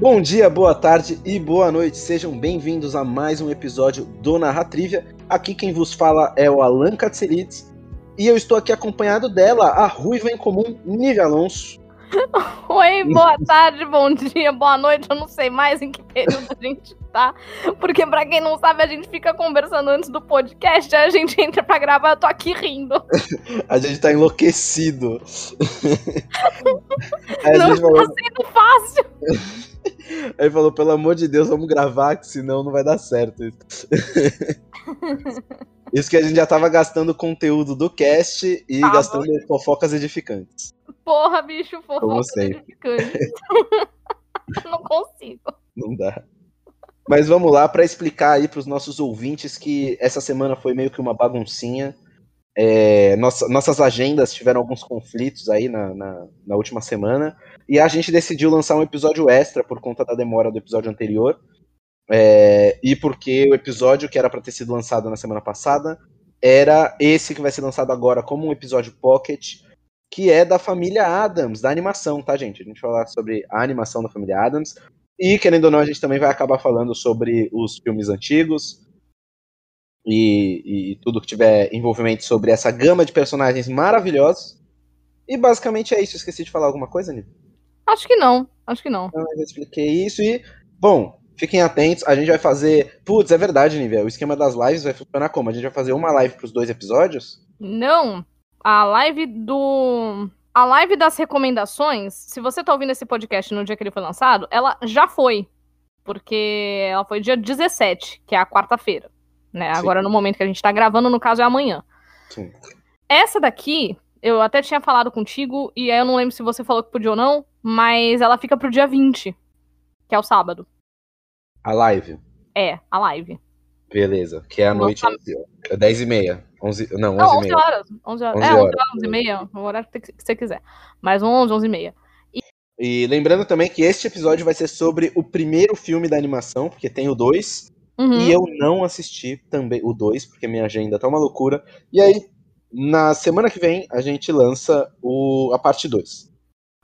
Bom dia, boa tarde e boa noite. Sejam bem-vindos a mais um episódio do Narratrivia. Aqui quem vos fala é o Alan Katselides e eu estou aqui acompanhado dela, a ruiva em comum, Nívia Alonso. Oi, boa tarde, bom dia, boa noite. Eu não sei mais em que período a gente tá. Porque, pra quem não sabe, a gente fica conversando antes do podcast, aí a gente entra pra gravar, eu tô aqui rindo. a gente tá enlouquecido. não tá falou... sendo fácil. Aí falou, pelo amor de Deus, vamos gravar, que senão não vai dar certo. Isso que a gente já tava gastando conteúdo do cast e tava. gastando fofocas edificantes. Porra, bicho, fofocas edificantes. não consigo. Não dá. Mas vamos lá para explicar aí para os nossos ouvintes que essa semana foi meio que uma baguncinha. É, nossa, nossas agendas tiveram alguns conflitos aí na, na, na, última semana e a gente decidiu lançar um episódio extra por conta da demora do episódio anterior. É, e porque o episódio que era para ter sido lançado na semana passada era esse que vai ser lançado agora como um episódio pocket, que é da família Adams, da animação, tá, gente? A gente vai falar sobre a animação da família Adams. E, querendo ou não, a gente também vai acabar falando sobre os filmes antigos e, e tudo que tiver envolvimento sobre essa gama de personagens maravilhosos. E basicamente é isso. Esqueci de falar alguma coisa, Nico? Acho que não. Acho que não. Eu expliquei isso e, bom, Fiquem atentos, a gente vai fazer. Putz, é verdade, Nível. O esquema das lives vai funcionar como? A gente vai fazer uma live pros dois episódios? Não. A live do. A live das recomendações, se você tá ouvindo esse podcast no dia que ele foi lançado, ela já foi. Porque ela foi dia 17, que é a quarta-feira. Né? Agora, no momento que a gente tá gravando, no caso, é amanhã. Sim. Essa daqui, eu até tinha falado contigo, e aí eu não lembro se você falou que podia ou não, mas ela fica pro dia 20, que é o sábado. A live. É, a live. Beleza, que é a noite, é 10 e meia. 11, não, 11 não, 11 horas. 11 horas. 11 é, 11 horas, 11 e meia, o horário que você quiser. Mais 11, 11 e meia. E... e lembrando também que este episódio vai ser sobre o primeiro filme da animação, porque tem o 2. Uhum. E eu não assisti também o 2, porque minha agenda tá uma loucura. E aí, na semana que vem, a gente lança o, a parte 2.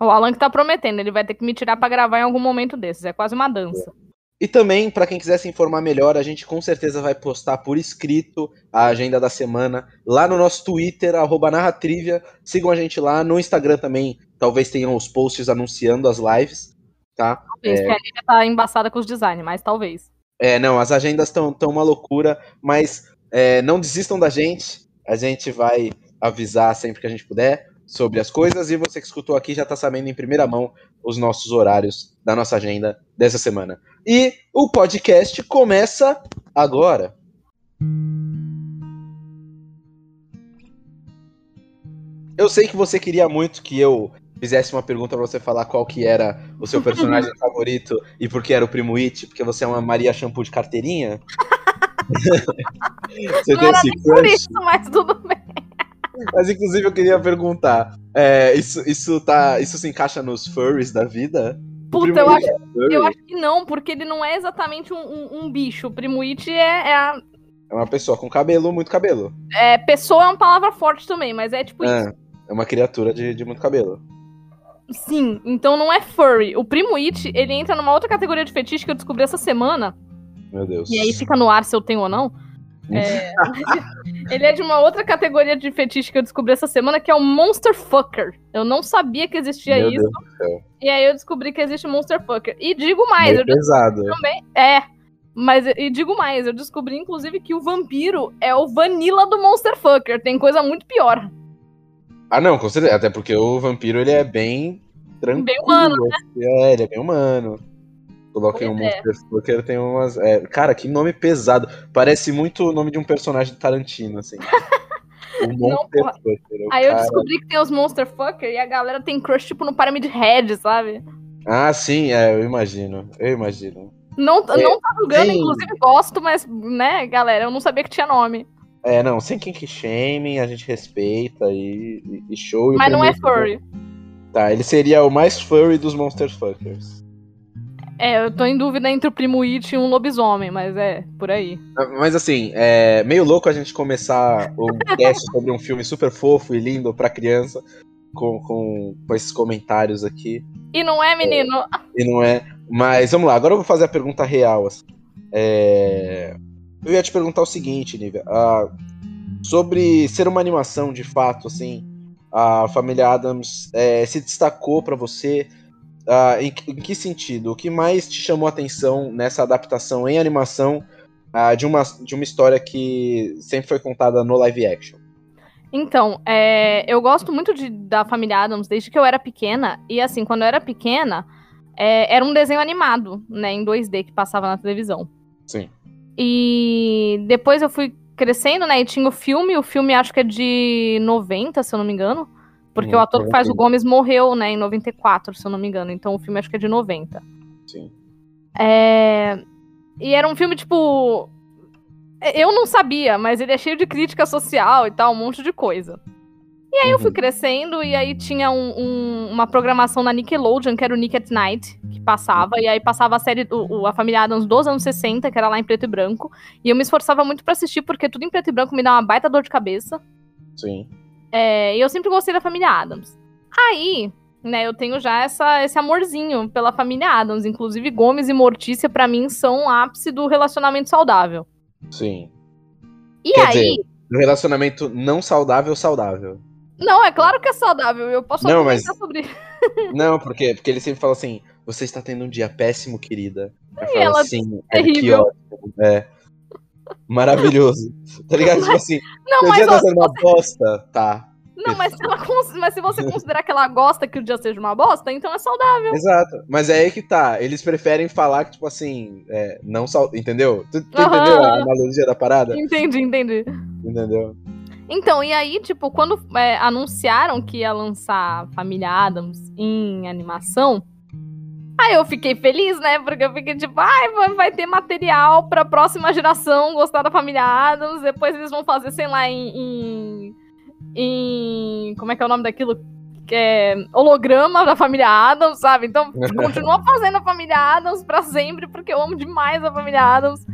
O Alan que tá prometendo, ele vai ter que me tirar para gravar em algum momento desses. É quase uma dança. É. E também, para quem quiser se informar melhor, a gente com certeza vai postar por escrito a agenda da semana lá no nosso Twitter, narratrivia. Sigam a gente lá. No Instagram também, talvez tenham os posts anunciando as lives, tá? Talvez, é... que a Lívia tá embaçada com os designs, mas talvez. É, não, as agendas estão tão uma loucura, mas é, não desistam da gente. A gente vai avisar sempre que a gente puder sobre as coisas e você que escutou aqui já está sabendo em primeira mão os nossos horários da nossa agenda dessa semana. E o podcast começa agora. Eu sei que você queria muito que eu fizesse uma pergunta pra você falar qual que era o seu personagem favorito e por que era o Primo It, porque você é uma Maria Shampoo de carteirinha. você Não tem esse crush? Por isso, mas tudo bem. Mas inclusive eu queria perguntar, é, isso, isso, tá, isso se encaixa nos furries da vida? Puta, eu acho, eu acho que não, porque ele não é exatamente um, um, um bicho. O Primuit é, é a... É uma pessoa com cabelo, muito cabelo. É, pessoa é uma palavra forte também, mas é tipo é, isso. É uma criatura de, de muito cabelo. Sim, então não é furry. O Primo It, ele entra numa outra categoria de fetiche que eu descobri essa semana. Meu Deus. E aí fica no ar se eu tenho ou não. É, ele é de uma outra categoria de fetiche que eu descobri essa semana, que é o Monster Fucker. Eu não sabia que existia Meu isso. E aí eu descobri que existe Monster Fucker. E digo mais, Meio eu pesado. também. É. Mas e digo mais, eu descobri inclusive que o vampiro é o vanilla do Monster Fucker. Tem coisa muito pior. Ah, não, com certeza. Até porque o vampiro ele é bem tranquilo. Bem humano, né? É, ele é bem humano. Coloquei um é. Monster Fucker, tem umas. É, cara, que nome pesado. Parece muito o nome de um personagem do Tarantino, assim. o Monster Não, Fucker. Aí cara... eu descobri que tem os Monster Fucker e a galera tem crush, tipo, no Pyramid Head, sabe? Ah, sim, é, eu imagino. Eu imagino. Não, é, não tá julgando, inclusive gosto, mas, né, galera, eu não sabia que tinha nome. É, não, sem quem que shame, a gente respeita e, e show. Mas não é furry. Tá, ele seria o mais furry dos Monster Fuckers. É, eu tô em dúvida entre o Primo It e um lobisomem, mas é, por aí. Mas assim, é meio louco a gente começar o cast sobre um filme super fofo e lindo pra criança, com, com, com esses comentários aqui. E não é, menino? É, e não é. Mas vamos lá, agora eu vou fazer a pergunta real. Assim. É... Eu ia te perguntar o seguinte, Nívia. Sobre ser uma animação de fato, assim, a família Adams é, se destacou para você. Uh, em, em, que sentido? O que mais te chamou a atenção nessa adaptação em animação uh, de, uma, de uma história que sempre foi contada no live action? Então, é, eu gosto muito de, da família Adams desde que eu era pequena. E assim, quando eu era pequena, é, era um desenho animado, né, em 2D que passava na televisão. Sim. E depois eu fui crescendo, né, e tinha o filme. O filme acho que é de 90, se eu não me engano. Porque hum, o ator que faz o Gomes morreu, né, em 94, se eu não me engano. Então o filme acho que é de 90. Sim. É... E era um filme, tipo. Eu não sabia, mas ele é cheio de crítica social e tal, um monte de coisa. E aí uhum. eu fui uhum. crescendo, e aí tinha um, um, uma programação na Nickelodeon, que era o Nick at Night, que passava, e aí passava a série, o, a família Adams dos anos 60, que era lá em preto e branco. E eu me esforçava muito para assistir, porque tudo em preto e branco me dá uma baita dor de cabeça. Sim. É, e eu sempre gostei da família Adams. Aí, né, eu tenho já essa, esse amorzinho pela família Adams. Inclusive, Gomes e Mortícia, para mim, são o ápice do relacionamento saudável. Sim. E Quer aí. Dizer, relacionamento não saudável, saudável. Não, é claro que é saudável. Eu posso não, mas... sobre Não, porque, porque ele sempre fala assim: você está tendo um dia péssimo, querida. Eu falo ela assim, é que ótimo. É. Maravilhoso. Tá ligado? Tipo assim, não, mas, dia tá sendo uma bosta, tá. Não, mas se, ela, mas se você considerar que ela gosta que o dia seja uma bosta, então é saudável. Exato. Mas é aí que tá. Eles preferem falar que, tipo assim, é, não saudável. Entendeu? Tu, tu entendeu a analogia da parada? Entendi, entendi. Entendeu? Então, e aí, tipo, quando é, anunciaram que ia lançar Família Adams em animação, aí eu fiquei feliz, né? Porque eu fiquei tipo, ai, vai ter material pra próxima geração gostar da Família Adams. Depois eles vão fazer, sei lá, em. em, em como é que é o nome daquilo? Que é holograma da família Adams, sabe? Então, continua fazendo a família Adams pra sempre, porque eu amo demais a família Adams.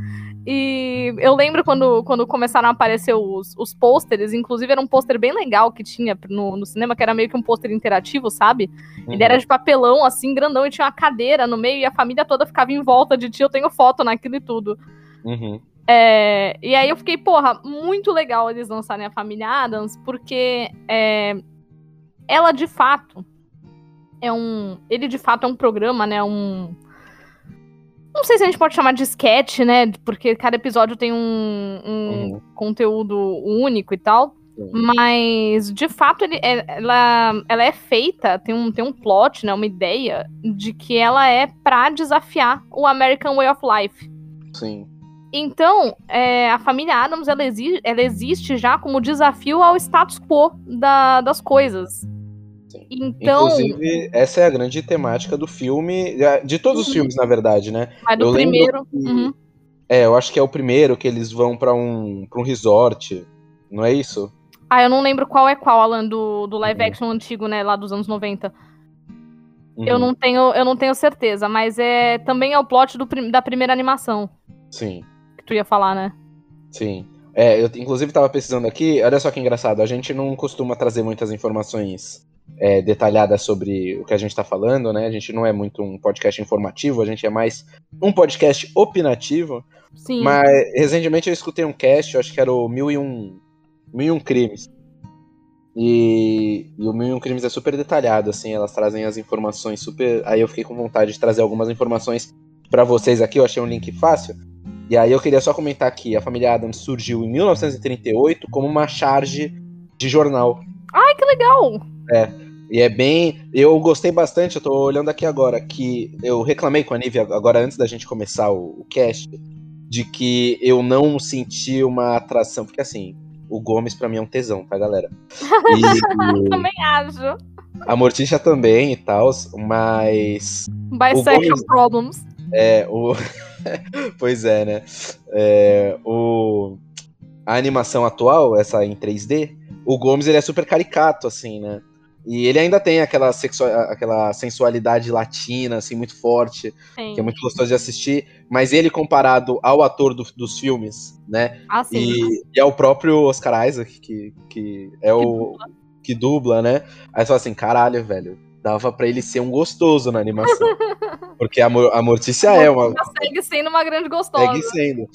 E eu lembro quando, quando começaram a aparecer os, os pôsteres, inclusive era um pôster bem legal que tinha no, no cinema, que era meio que um pôster interativo, sabe? Uhum. Ele era de papelão, assim, grandão, e tinha uma cadeira no meio, e a família toda ficava em volta de ti, eu tenho foto naquilo e tudo. Uhum. É, e aí eu fiquei, porra, muito legal eles lançarem a família Adams, porque é, ela de fato é um. Ele de fato é um programa, né? Um não sei se a gente pode chamar de sketch, né? Porque cada episódio tem um, um uhum. conteúdo único e tal. Mas, de fato, ele, é, ela, ela é feita, tem um, tem um plot, né, uma ideia de que ela é pra desafiar o American Way of Life. Sim. Então, é, a família Adams, ela, exi ela existe já como desafio ao status quo da, das coisas. Então... Inclusive, essa é a grande temática do filme, de todos os uhum. filmes, na verdade, né? Mas do eu primeiro. Que, uhum. É, eu acho que é o primeiro que eles vão para um, pra um resort, não é isso? Ah, eu não lembro qual é qual, Alan, do, do live uhum. action antigo, né, lá dos anos 90. Uhum. Eu, não tenho, eu não tenho certeza, mas é também é o plot do, da primeira animação. Sim. Que tu ia falar, né? Sim. É, eu inclusive tava pesquisando aqui, olha só que engraçado, a gente não costuma trazer muitas informações é, detalhada sobre o que a gente está falando, né? A gente não é muito um podcast informativo, a gente é mais um podcast opinativo. Sim. Mas recentemente eu escutei um cast, eu acho que era o Mil e Um, Mil e um Crimes. E, e o Mil e Um Crimes é super detalhado, assim, elas trazem as informações super. Aí eu fiquei com vontade de trazer algumas informações para vocês aqui, eu achei um link fácil. E aí eu queria só comentar que a família Adams surgiu em 1938 como uma charge de jornal. Ai, que legal! É. E é bem. Eu gostei bastante, eu tô olhando aqui agora, que eu reclamei com a Nívia agora antes da gente começar o, o cast, de que eu não senti uma atração, porque assim, o Gomes para mim é um tesão, tá, galera? E, também acho. A Morticia também e tal, mas. Bisexual Gomes, problems. É, o. pois é, né? É, o... A animação atual, essa em 3D, o Gomes ele é super caricato, assim, né? E ele ainda tem aquela, aquela sensualidade latina, assim, muito forte, sim. que é muito gostoso de assistir. Mas ele, comparado ao ator do, dos filmes, né? Ah, sim. E, e é o próprio Oscar Isaac, que, que é que o. Dubla. Que dubla, né? Aí você fala assim: caralho, velho, dava para ele ser um gostoso na animação. Porque a, a Mortícia é uma. Segue sendo uma grande gostosa. Segue sendo.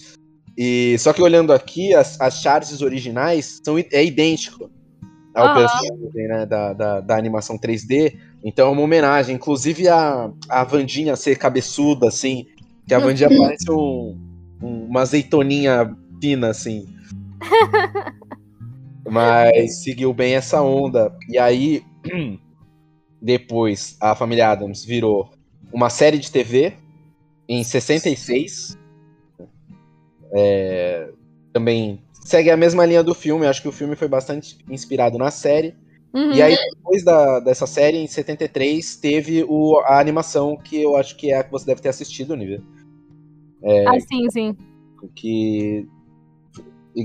E, só que olhando aqui, as, as Charges originais são, é idêntico ao Aham. personagem né, da, da, da animação 3D. Então é uma homenagem. Inclusive a, a Vandinha ser cabeçuda, assim. Que a Vandinha parece um, um- uma azeitoninha fina, assim. Mas seguiu bem essa onda. E aí, depois, a família Adams virou uma série de TV em 66. É, também segue a mesma linha do filme. Acho que o filme foi bastante inspirado na série. Uhum. E aí, depois da, dessa série, em 73, teve o, a animação que eu acho que é a que você deve ter assistido, Nívia. Ah, sim, sim. Que.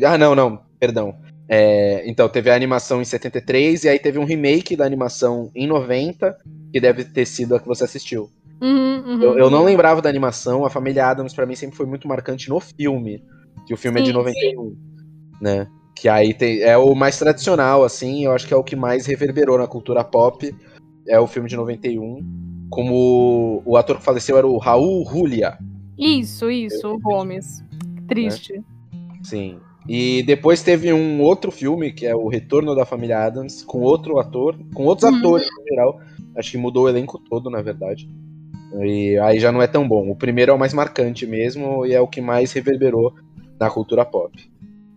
Ah, não, não, perdão. É, então, teve a animação em 73, e aí teve um remake da animação em 90, que deve ter sido a que você assistiu. Uhum, uhum. Eu, eu não lembrava da animação, a família Adams pra mim sempre foi muito marcante no filme, que o filme é de Sim, 91, né? Que aí tem, é o mais tradicional, assim, eu acho que é o que mais reverberou na cultura pop, é o filme de 91. Como o ator que faleceu era o Raul Julia, Isso, isso, o Gomes. Triste. sim. E depois teve um outro filme, que é o Retorno da Família Adams, com outro ator, com outros Uhum. atores no geral. Acho que mudou o elenco todo, na verdade. E aí já não é tão bom. O primeiro é o mais marcante mesmo e é o que mais reverberou na cultura pop.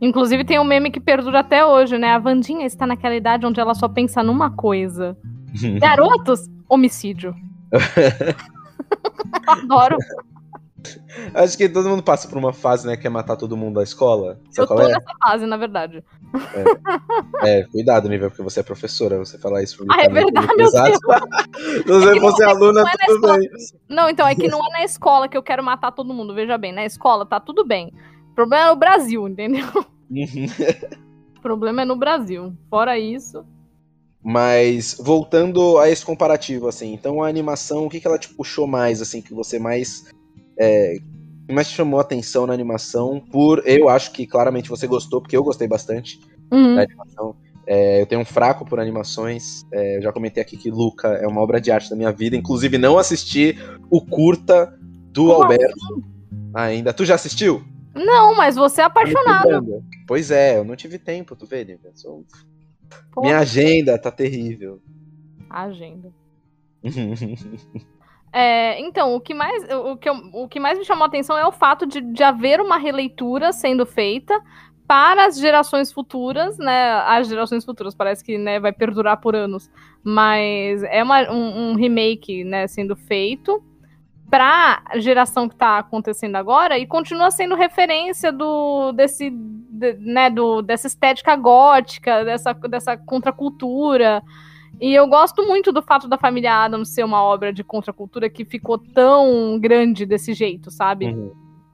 Inclusive tem um meme que perdura até hoje, né? A Vandinha está naquela idade onde ela só pensa numa coisa. Garotos, homicídio. Adoro. Acho que todo mundo passa por uma fase, né, que é matar todo mundo da escola. Eu Sabe tô qual é? nessa fase, na verdade. É, cuidado, Nível, porque você é professora, você falar isso Ah, é verdade, muito eu pesado. Se você fosse é que aluna, é tudo escola. bem. Não, então é que não é na escola que eu quero matar todo mundo. Veja bem, na escola tá tudo bem. O problema é no Brasil, entendeu? O problema é no Brasil. Fora isso. Mas voltando a esse comparativo, assim, então a animação, o que, que ela te puxou mais, assim, que você mais. É, que mais te chamou a atenção na animação? Por. Eu acho que claramente você gostou, porque eu gostei bastante Uhum. da animação. É, eu tenho um fraco por animações. é, eu já comentei aqui que Luca é uma obra de arte da minha vida. Inclusive, não assisti o curta do Como Alberto ainda. Tu já assistiu? Não, mas você é apaixonado. Pois é, eu não tive tempo, tu vê, Lívia? Sou- Minha agenda tá terrível. Agenda. É, então, o que, mais, o, que eu- o que mais me chamou a atenção é o fato de, de haver uma releitura sendo feita para as gerações futuras, né? As gerações futuras, parece que né, vai perdurar por anos. Mas é uma- um, um remake né, sendo feito para a geração que está acontecendo agora e continua sendo referência do desse de- né, do, dessa estética gótica, dessa, dessa contracultura. E eu gosto muito do fato da família Adams ser uma obra de contracultura que ficou tão grande desse jeito, sabe? Uhum.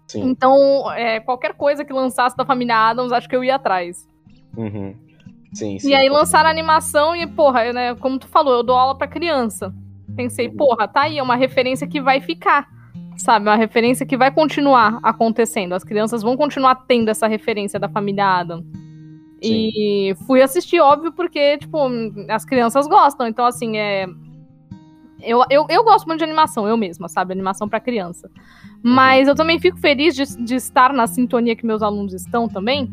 Sim. Então, é, qualquer coisa que lançasse da família Adams, acho que eu ia atrás. Uhum. Sim, sim. E aí lançaram a animação e, porra, né, como tu falou, eu dou aula pra criança. Pensei, porra, tá aí, é uma referência que vai ficar. Sabe, uma referência que vai continuar acontecendo. As crianças vão continuar tendo essa referência da família Adam. E fui assistir, óbvio, porque, tipo, as crianças gostam. Então, assim, é. Eu, eu, eu gosto muito de animação, eu mesma, sabe? Animação pra criança. Mas eu também fico feliz de, de estar na sintonia que meus alunos estão também.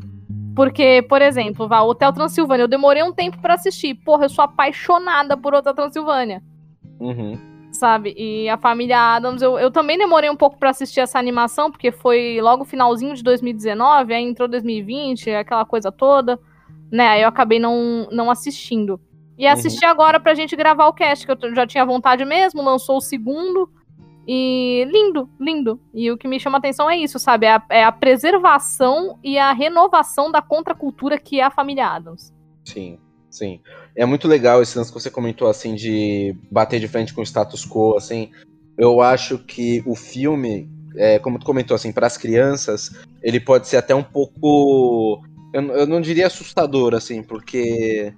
Porque, por exemplo, vá, Hotel Transilvânia, eu demorei um tempo pra assistir. Porra, eu sou apaixonada por Hotel Transilvânia Uhum. sabe? E a família Adams, eu, eu também demorei um pouco pra assistir essa animação, porque foi logo finalzinho de 2019, aí entrou 2020, aquela coisa toda, né? Aí eu acabei não, não assistindo. E assisti agora pra gente gravar o cast, que eu já tinha vontade mesmo, lançou o segundo. E lindo, lindo. E o que me chama a atenção é isso, sabe? É a, é a preservação e a renovação da contracultura que é a família Adams. Sim, sim. É muito legal esse lance que você comentou, assim, de bater de frente com o status quo, assim. Eu acho que o filme, é, como tu comentou, assim, para as crianças, ele pode ser até um pouco. Eu, eu não diria assustador, assim, porque.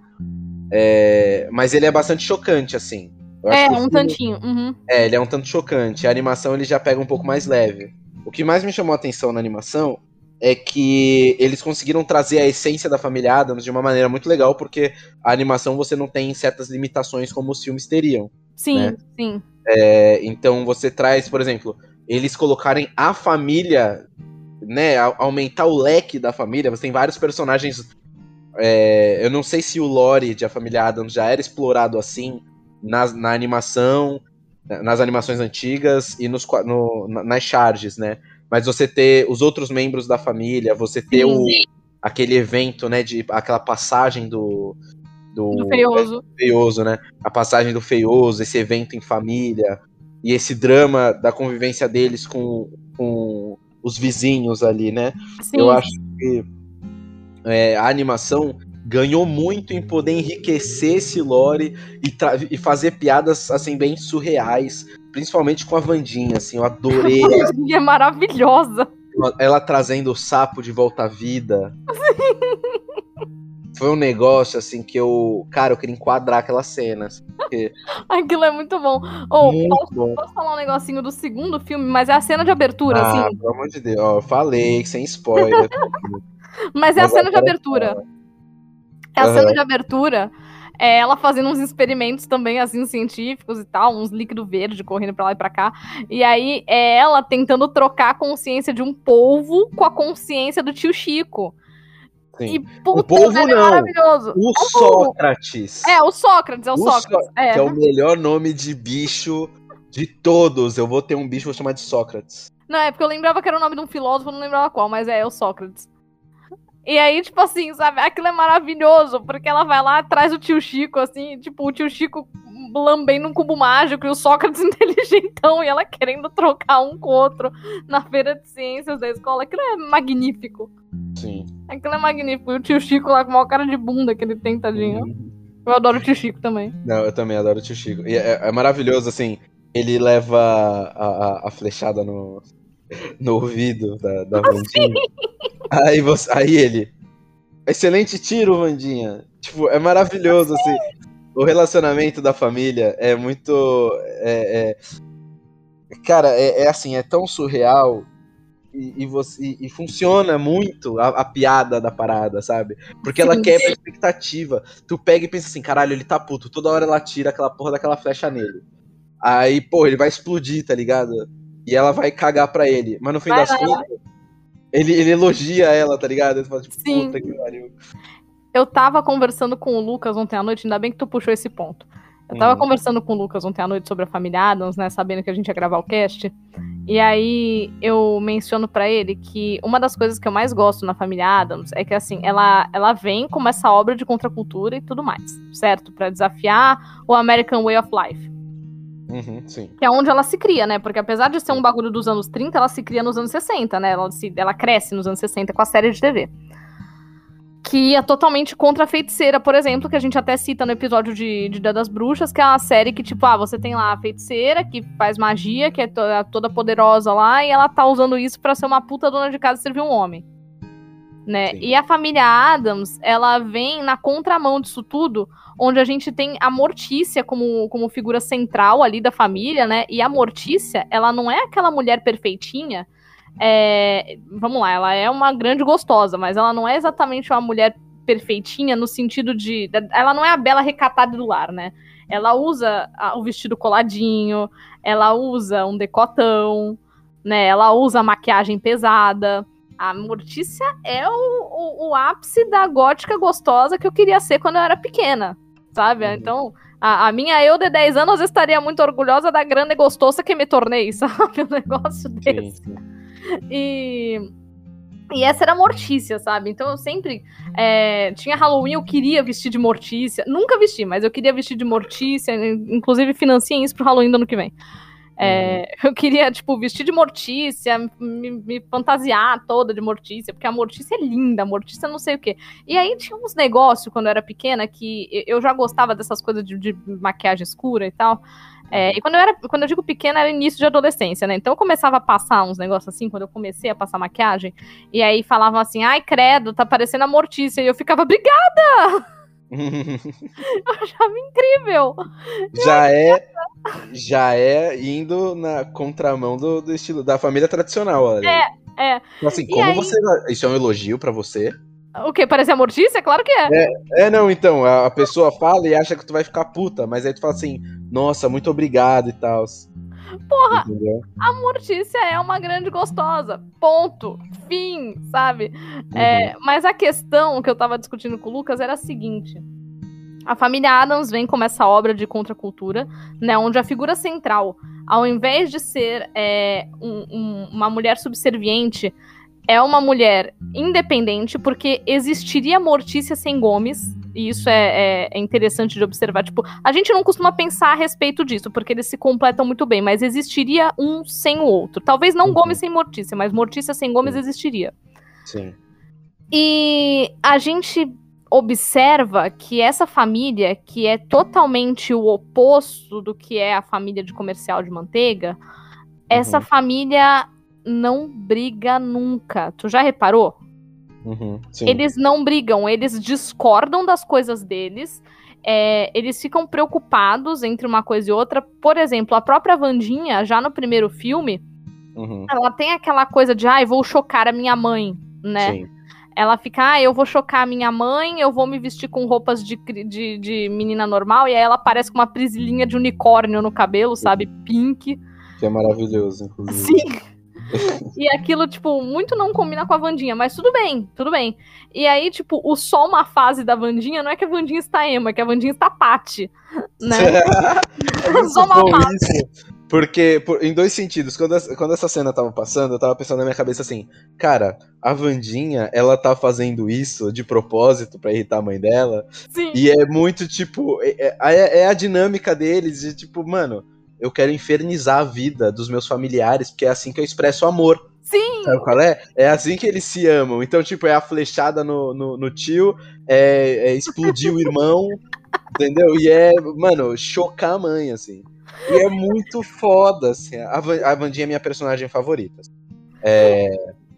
é, mas ele é bastante chocante, assim. É, um filme- tantinho. Uhum. É, ele é um tanto chocante. A animação ele já pega um pouco mais leve. O que mais me chamou a atenção na animação é que eles conseguiram trazer a essência da família Adams de uma maneira muito legal, porque a animação você não tem certas limitações como os filmes teriam. Sim, né? sim. É, então você traz, por exemplo, eles colocarem a família, né? Aumentar o leque da família. Você tem vários personagens. é, eu não sei se o lore de A Família Adams já era explorado assim na, na animação, na- nas animações antigas e nos, no- na- nas charges, né? Mas você ter os outros membros da família, você ter o, aquele evento, né? De aquela passagem do. Do, Do feioso. feioso, né? A passagem do feioso, esse evento em família e esse drama da convivência deles com, com os vizinhos ali, né? Sim, Eu acho que é, a animação ganhou muito em poder enriquecer esse lore e, e fazer piadas assim bem surreais, principalmente com a Vandinha, assim, eu adorei é maravilhosa. ela, ela trazendo o sapo de volta à vida. Foi um negócio assim que eu, cara, eu queria enquadrar aquelas cenas. Aquilo é muito bom. Muito bom. posso falar um negocinho do segundo filme, mas é a cena de abertura, Ah, assim. pelo amor de Deus, ó, eu falei, sem spoiler. Mas é a Mas cena de abertura. É a cena de abertura. É ela fazendo uns experimentos também, assim, científicos e tal, uns líquido verde correndo pra lá e pra cá. E aí é ela tentando trocar a consciência de um polvo com a consciência do tio Chico. Sim. E puta, polvo velho, é não. maravilhoso. O polvo. Sócrates. É, o Sócrates, é o, O Sócrates. É. Que é o melhor nome de bicho de todos. Eu vou ter um bicho, vou chamar de Sócrates. Não, é porque eu lembrava que era o nome de um filósofo, não lembrava qual, mas é, é o Sócrates. E aí, tipo assim, sabe, aquilo é maravilhoso, porque ela vai lá, traz o tio Chico, assim, tipo, o tio Chico lambendo um cubo mágico e o Sócrates inteligentão, e ela querendo trocar um com o outro na feira de ciências da escola. Aquilo é magnífico. Sim. Aquilo é magnífico. E o tio Chico lá com o maior cara de bunda que ele tem, tadinho. Eu adoro o tio Chico também. Não, eu também adoro o tio Chico. E é, é maravilhoso, assim, ele leva a, a, a flechada no, no ouvido da, da Vandinha. Aí, você, aí ele. Excelente tiro, Vandinha. Tipo, é maravilhoso, assim. O relacionamento da família é muito. é- é- cara, é, é assim, é tão surreal. E, e você, e, funciona muito a, a piada da parada, sabe? Porque ela quebra a expectativa. Tu pega e pensa assim, caralho, ele tá puto. Toda hora ela tira aquela porra daquela flecha nele. Aí, pô, ele vai explodir, tá ligado? E ela vai cagar pra ele. Mas no fim Vai, das contas, ele, ele elogia ela, tá ligado? Ele fala, tipo, Sim. puta que pariu. Eu tava conversando com o Lucas ontem à noite, ainda bem que tu puxou esse ponto. Eu tava Hum. conversando com o Lucas ontem à noite sobre a família Adams, né? Sabendo que a gente ia gravar o cast. E aí eu menciono pra ele que uma das coisas que eu mais gosto na família Adams é que assim, ela, ela vem como essa obra de contracultura e tudo mais, certo? Pra desafiar o American Way of Life. Uhum. Que é onde ela se cria, né? Porque apesar de ser um bagulho dos anos 30, ela se cria nos anos 60, né? Ela, se, ela cresce nos anos 60 com a série de TV. Que ia totalmente contra a feiticeira, por exemplo, que a gente até cita no episódio de, de Dia das Bruxas, que é uma série que, tipo, ah, você tem lá a feiticeira que faz magia, que é to- toda poderosa lá, e ela tá usando isso pra ser uma puta dona de casa e servir um homem. Né? Sim. E a família Adams, ela vem na contramão disso tudo, onde a gente tem a Mortícia como, como figura central ali da família, né? E a Mortícia, ela não é aquela mulher perfeitinha. é, vamos lá, ela é uma grande gostosa, mas ela não é exatamente uma mulher perfeitinha no sentido de. Ela não é a bela recatada do lar, né? Ela usa o vestido coladinho, ela usa um decotão, né? Ela usa maquiagem pesada. A Mortícia é o, o, o ápice da gótica gostosa que eu queria ser quando eu era pequena, sabe? Uhum. Então, a, a minha eu de 10 anos estaria muito orgulhosa da grande gostosa que me tornei, sabe? Um negócio desse. sim. E, e essa era a Mortícia, sabe? Então eu sempre. é, tinha Halloween, eu queria vestir de Mortícia. Nunca vesti, mas eu queria vestir de Mortícia. Inclusive, financiem isso pro Halloween do ano que vem. É, Eu queria, tipo, vestir de Mortícia, me, me fantasiar toda de Mortícia, porque a Mortícia é linda, a Mortícia não sei o quê. E aí tinha uns negócios quando eu era pequena que eu já gostava dessas coisas de, de maquiagem escura e tal. É, e quando eu, era, quando eu digo pequena, era início de adolescência, né? Então eu começava a passar uns negócios assim, quando eu comecei a passar maquiagem, e aí falavam assim, ai, credo, tá parecendo a Mortícia. E eu ficava, obrigada! Eu achava incrível! já é já é indo na contramão do, do estilo da família tradicional, olha. É, é. Então, assim, E como aí- você isso é um elogio pra você? O quê? Parecia a Mortícia? Claro que é. É, não, então, a, a pessoa fala e acha que tu vai ficar puta, mas aí tu fala assim, nossa, muito obrigado e tal. Porra, Entendeu? a Mortícia é uma grande gostosa. Ponto. Fim, sabe? Uhum. É, mas a questão que eu tava discutindo com o Lucas era a seguinte. A família Adams vem como essa obra de contracultura, né, onde a figura central, ao invés de ser é, um, um, uma mulher subserviente, é uma mulher independente, porque existiria Mortícia sem Gomes, e isso é, é, é, interessante de observar. Tipo, a gente não costuma pensar a respeito disso, porque eles se completam muito bem, mas existiria um sem o outro. Talvez não uhum. Gomes sem Mortícia, mas Mortícia sem Gomes existiria. Sim. E a gente observa que essa família, que é totalmente o oposto do que é a família de comercial de manteiga, uhum. essa família não briga nunca. Tu já reparou? Uhum, eles não brigam, eles discordam das coisas deles. É, eles ficam preocupados entre uma coisa e outra. Por exemplo, a própria Vandinha, já no primeiro filme, uhum. ela tem aquela coisa de, ai, ah, vou chocar a minha mãe, né? Sim. Ela fica, ah, eu vou chocar a minha mãe, eu vou me vestir com roupas de, de, de menina normal, e aí ela parece com uma prisilinha de unicórnio no cabelo, sabe? Pink. Que é maravilhoso, inclusive. Sim. e aquilo, tipo, muito não combina com a Vandinha, mas tudo bem, tudo bem. E aí, tipo, o só uma fase da Vandinha não é que a Vandinha está emo, é que a Vandinha está pate, né? é só uma fase. Porque, por, em dois sentidos, quando, quando essa cena tava passando, eu tava pensando na minha cabeça assim, cara, a Vandinha, ela tá fazendo isso de propósito para irritar a mãe dela. Sim. E é muito, tipo, é, é, é a dinâmica deles, de tipo, mano, eu quero infernizar a vida dos meus familiares, porque é assim que eu expresso amor. Sim! Sabe qual é? É assim que eles se amam. Então, tipo, é a flechada no, no, no tio, é, é explodir o irmão, entendeu? E é, mano, chocar a mãe, assim. E é muito foda, assim. A, a Vandinha é minha personagem favorita. É,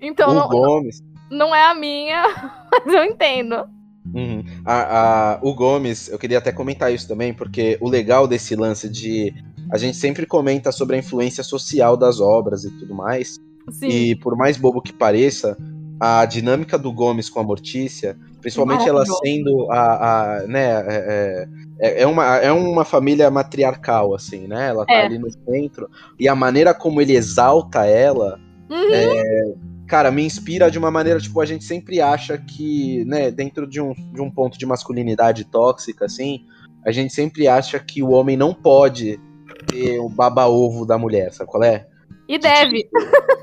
então, o não, Gomes. Não é a minha, mas eu entendo. Uhum. A, a, o Gomes, eu queria até comentar isso também, porque o legal desse lance de a gente sempre comenta sobre a influência social das obras e tudo mais. Sim. E por mais bobo que pareça, a dinâmica do Gomes com a Mortícia, principalmente ela sendo a, a né, é, é, é, uma, é uma família matriarcal, assim, né? Ela tá é. ali no centro. E a maneira como ele exalta ela, uhum. é, cara, me inspira de uma maneira, tipo, a gente sempre acha que, né, dentro de um, de um ponto de masculinidade tóxica, assim, a gente sempre acha que o homem não pode ser o baba-ovo da mulher, sabe qual é? E deve.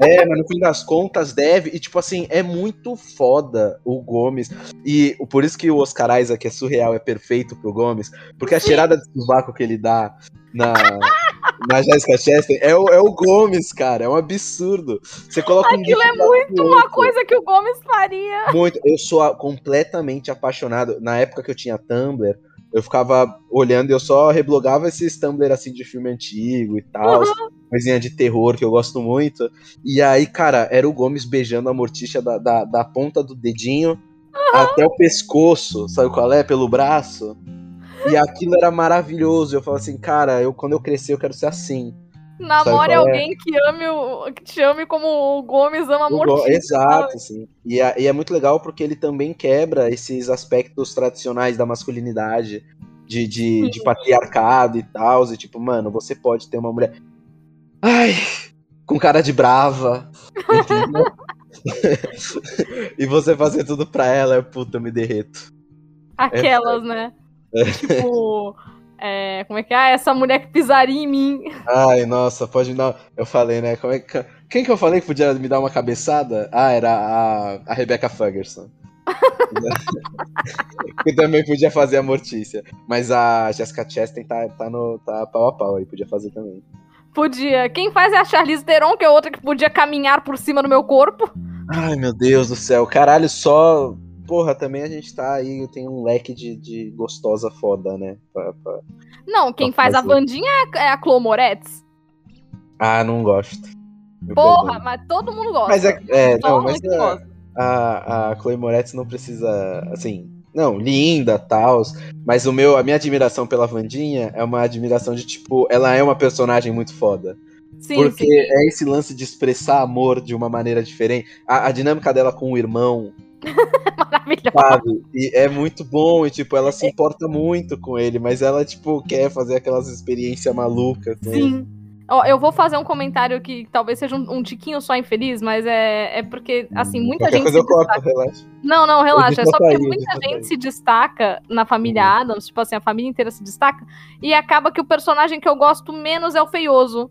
É, mas no fim das contas deve. E, tipo assim, é muito foda o Gomes. E por isso que o Oscar Isaac é surreal, é perfeito pro Gomes. Porque a cheirada de sovaco que ele dá na, na Jessica Chastain é o, é o Gomes, cara. É um absurdo. Você coloca Aquilo um é muito uma coisa que o Gomes faria. Muito. Eu sou completamente apaixonado. Na época que eu tinha Tumblr, eu ficava olhando e eu só reblogava esses Tumblr assim de filme antigo e tal, uhum. coisinha de terror que eu gosto muito. E aí, cara, era o Gomes beijando a Morticia da, da, da ponta do dedinho uhum. até o pescoço, sabe qual é? Pelo braço. E aquilo era maravilhoso. Eu falava assim, cara, eu quando eu crescer eu quero ser assim. Namore é? alguém é? que ame o, que te ame como o Gomes ama a Mortícia. Exato, sim. E é, e é, muito legal porque ele também quebra esses aspectos tradicionais da masculinidade, de, de, de patriarcado e tal. E tipo, mano, você pode ter uma mulher. Ai, com cara de brava. e você fazer tudo pra ela, puta, eu me derreto. Aquelas, é, né? É. Tipo. É, como é que é? Ah, essa mulher que pisaria em mim. Ai, nossa, pode me dar. Eu falei, né? Como é que... Quem que eu falei que podia me dar uma cabeçada? Ah, era a, a Rebecca Ferguson. que também podia fazer a Mortícia. Mas a Jessica Chastain tá, tá, no, tá pau a pau aí, podia fazer também. Podia. Quem faz é a Charlize Theron, que é outra que podia caminhar por cima do meu corpo. Ai, meu Deus do céu. Caralho, só porra, também a gente tá aí, tem um leque de, de gostosa foda, né? Pra, pra, não, quem faz fazer. a Vandinha é, é a Chloe Moretz. Ah, não gosto. Porra, mas todo mundo gosta. Mas é, é não, mas a, a, a Chloe Moretz não precisa, assim, não, linda, tal, mas o meu, a minha admiração pela Vandinha é uma admiração de tipo, ela é uma personagem muito foda. Sim, porque sim. é esse lance de expressar amor de uma maneira diferente. A, a dinâmica dela com o irmão, Maravilhoso. sabe? E é muito bom, e tipo, ela se importa muito com ele, mas ela, tipo, quer fazer aquelas experiências malucas com ele. Sim. Ó, eu vou fazer um comentário que talvez seja um, um tiquinho só infeliz, mas é, é porque, assim, muita Qualquer gente. coisa Se eu corto, destaca... relaxa. Não, não, relaxa. É só porque eu muita gente se destaca na família Uhum. Adams, tipo assim, a família inteira se destaca, e acaba que o personagem que eu gosto menos é o feioso.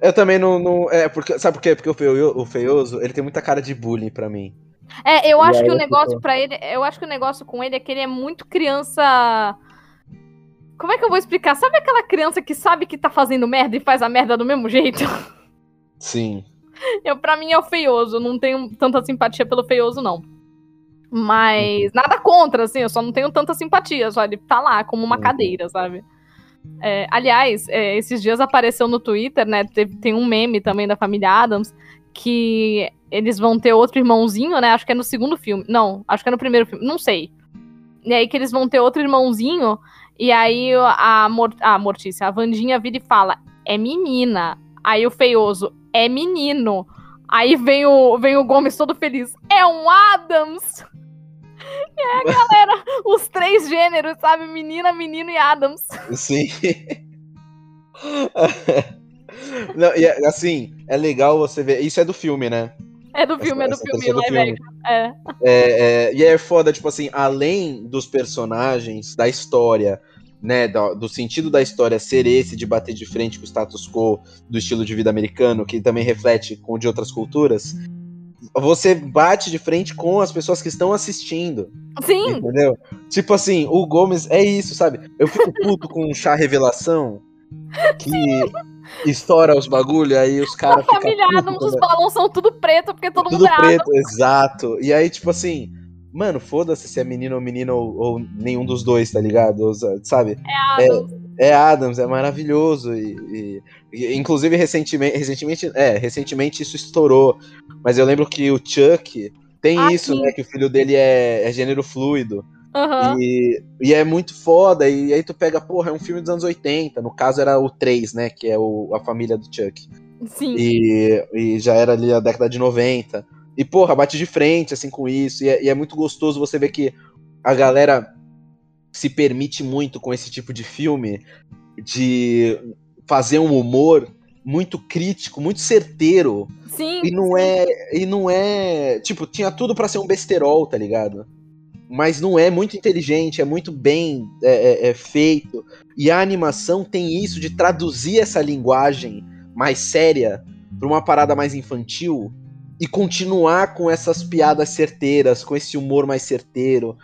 Eu também não. não é, porque, sabe por quê? Porque o, feio, o feioso, ele tem muita cara de bullying pra mim. É, eu E acho que o eu negócio pra ele, eu acho que o negócio com ele é que ele é muito criança. Como é que eu vou explicar? Sabe aquela criança que sabe que tá fazendo merda e faz a merda do mesmo jeito? Sim. Eu, pra mim é o feioso, não tenho tanta simpatia pelo feioso, não. Mas nada contra, assim, eu só não tenho tanta simpatia, só ele tá lá como uma Uhum. cadeira, sabe? É, aliás, é, esses dias apareceu no Twitter, né? tem um meme também da família Adams que eles vão ter outro irmãozinho, né? Acho que é no segundo filme. Não, acho que é no primeiro filme, não sei. E aí que eles vão ter outro irmãozinho, e aí a, Mor a Mortícia, a Vandinha vira e fala: é menina. Aí o feioso, é menino. Aí vem o, vem o Gomes todo feliz. É um Adams! E aí a galera, os três gêneros, sabe? Menina, menino e Adams. Sim. Não, e é, assim, é legal você ver. Isso é do filme, né? É do filme, é do Essa filme, terceira live filme. action. É. É, é, e é foda, tipo assim, além dos personagens, da história, né? Do, do sentido da história ser esse de bater de frente com o status quo do estilo de vida americano, que também reflete com o de outras culturas. Você bate de frente com as pessoas que estão assistindo. Sim, Entendeu? Tipo assim, o Gomes é isso, sabe? Eu fico puto com um chá revelação que estoura os bagulho, aí os caras ficam. família Adams, os balões são tudo preto, porque todo Tudo mundo é preto, exato. E aí, tipo assim, mano, foda-se se é menino ou menina ou, ou nenhum dos dois, tá ligado? Sabe? Adams. É Adams, é maravilhoso. E, e- e, inclusive, recentemente, recentemente, é, recentemente isso estourou. Mas eu lembro que o Chuck tem Ah, isso, né? Que o filho dele é, é gênero fluido. Aham. E, e é muito foda. E aí tu pega, porra, é um filme dos anos 80. No caso era o 3, né? Que é o, a família do Chuck. Sim. E, e já era ali a década de 90. E, porra, bate de frente, assim, com isso. E é, e é muito gostoso você ver que a galera se permite muito com esse tipo de filme de fazer um humor muito crítico, muito certeiro. Sim. E não é. E não é. Tipo, tinha tudo pra ser um besterol, tá ligado? Mas não é muito inteligente, é muito bem é, é, é feito. E a animação tem isso de traduzir essa linguagem mais séria pra uma parada mais infantil e continuar com essas piadas certeiras, com esse humor mais certeiro.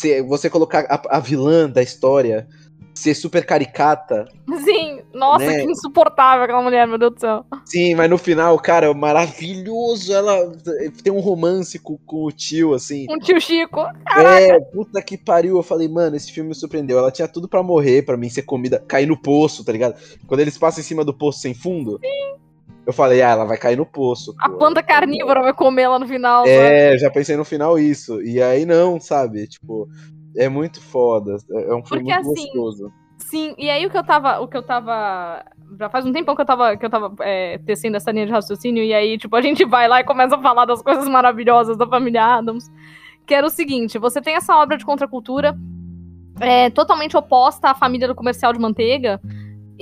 Se- Você colocar a, a vilã da história ser super caricata, Sim. Nossa, Né? que insuportável aquela mulher, meu Deus do céu. Sim, mas no final, cara, é maravilhoso. Ela tem um romance com, com o tio, assim. Um tio Chico. É, puta que pariu. Eu falei, mano, esse filme me surpreendeu. Ela tinha tudo pra morrer, pra mim ser comida, cair no poço, tá ligado? Quando eles passam em cima do poço sem fundo, eu falei, ah, ela vai cair no poço. A pô. planta carnívora vai comer lá no final. É, já pensei no final isso. E aí não, sabe? Tipo, é muito foda. É um filme Porque, muito assim, gostoso. Sim, e aí o que eu tava. O que eu tava. Já faz um tempão que eu tava, que eu tava é, tecendo essa linha de raciocínio, e aí, tipo, a gente vai lá e começa a falar das coisas maravilhosas da família Adams. Que era o seguinte: você tem essa obra de contracultura é, totalmente oposta à família do comercial de manteiga.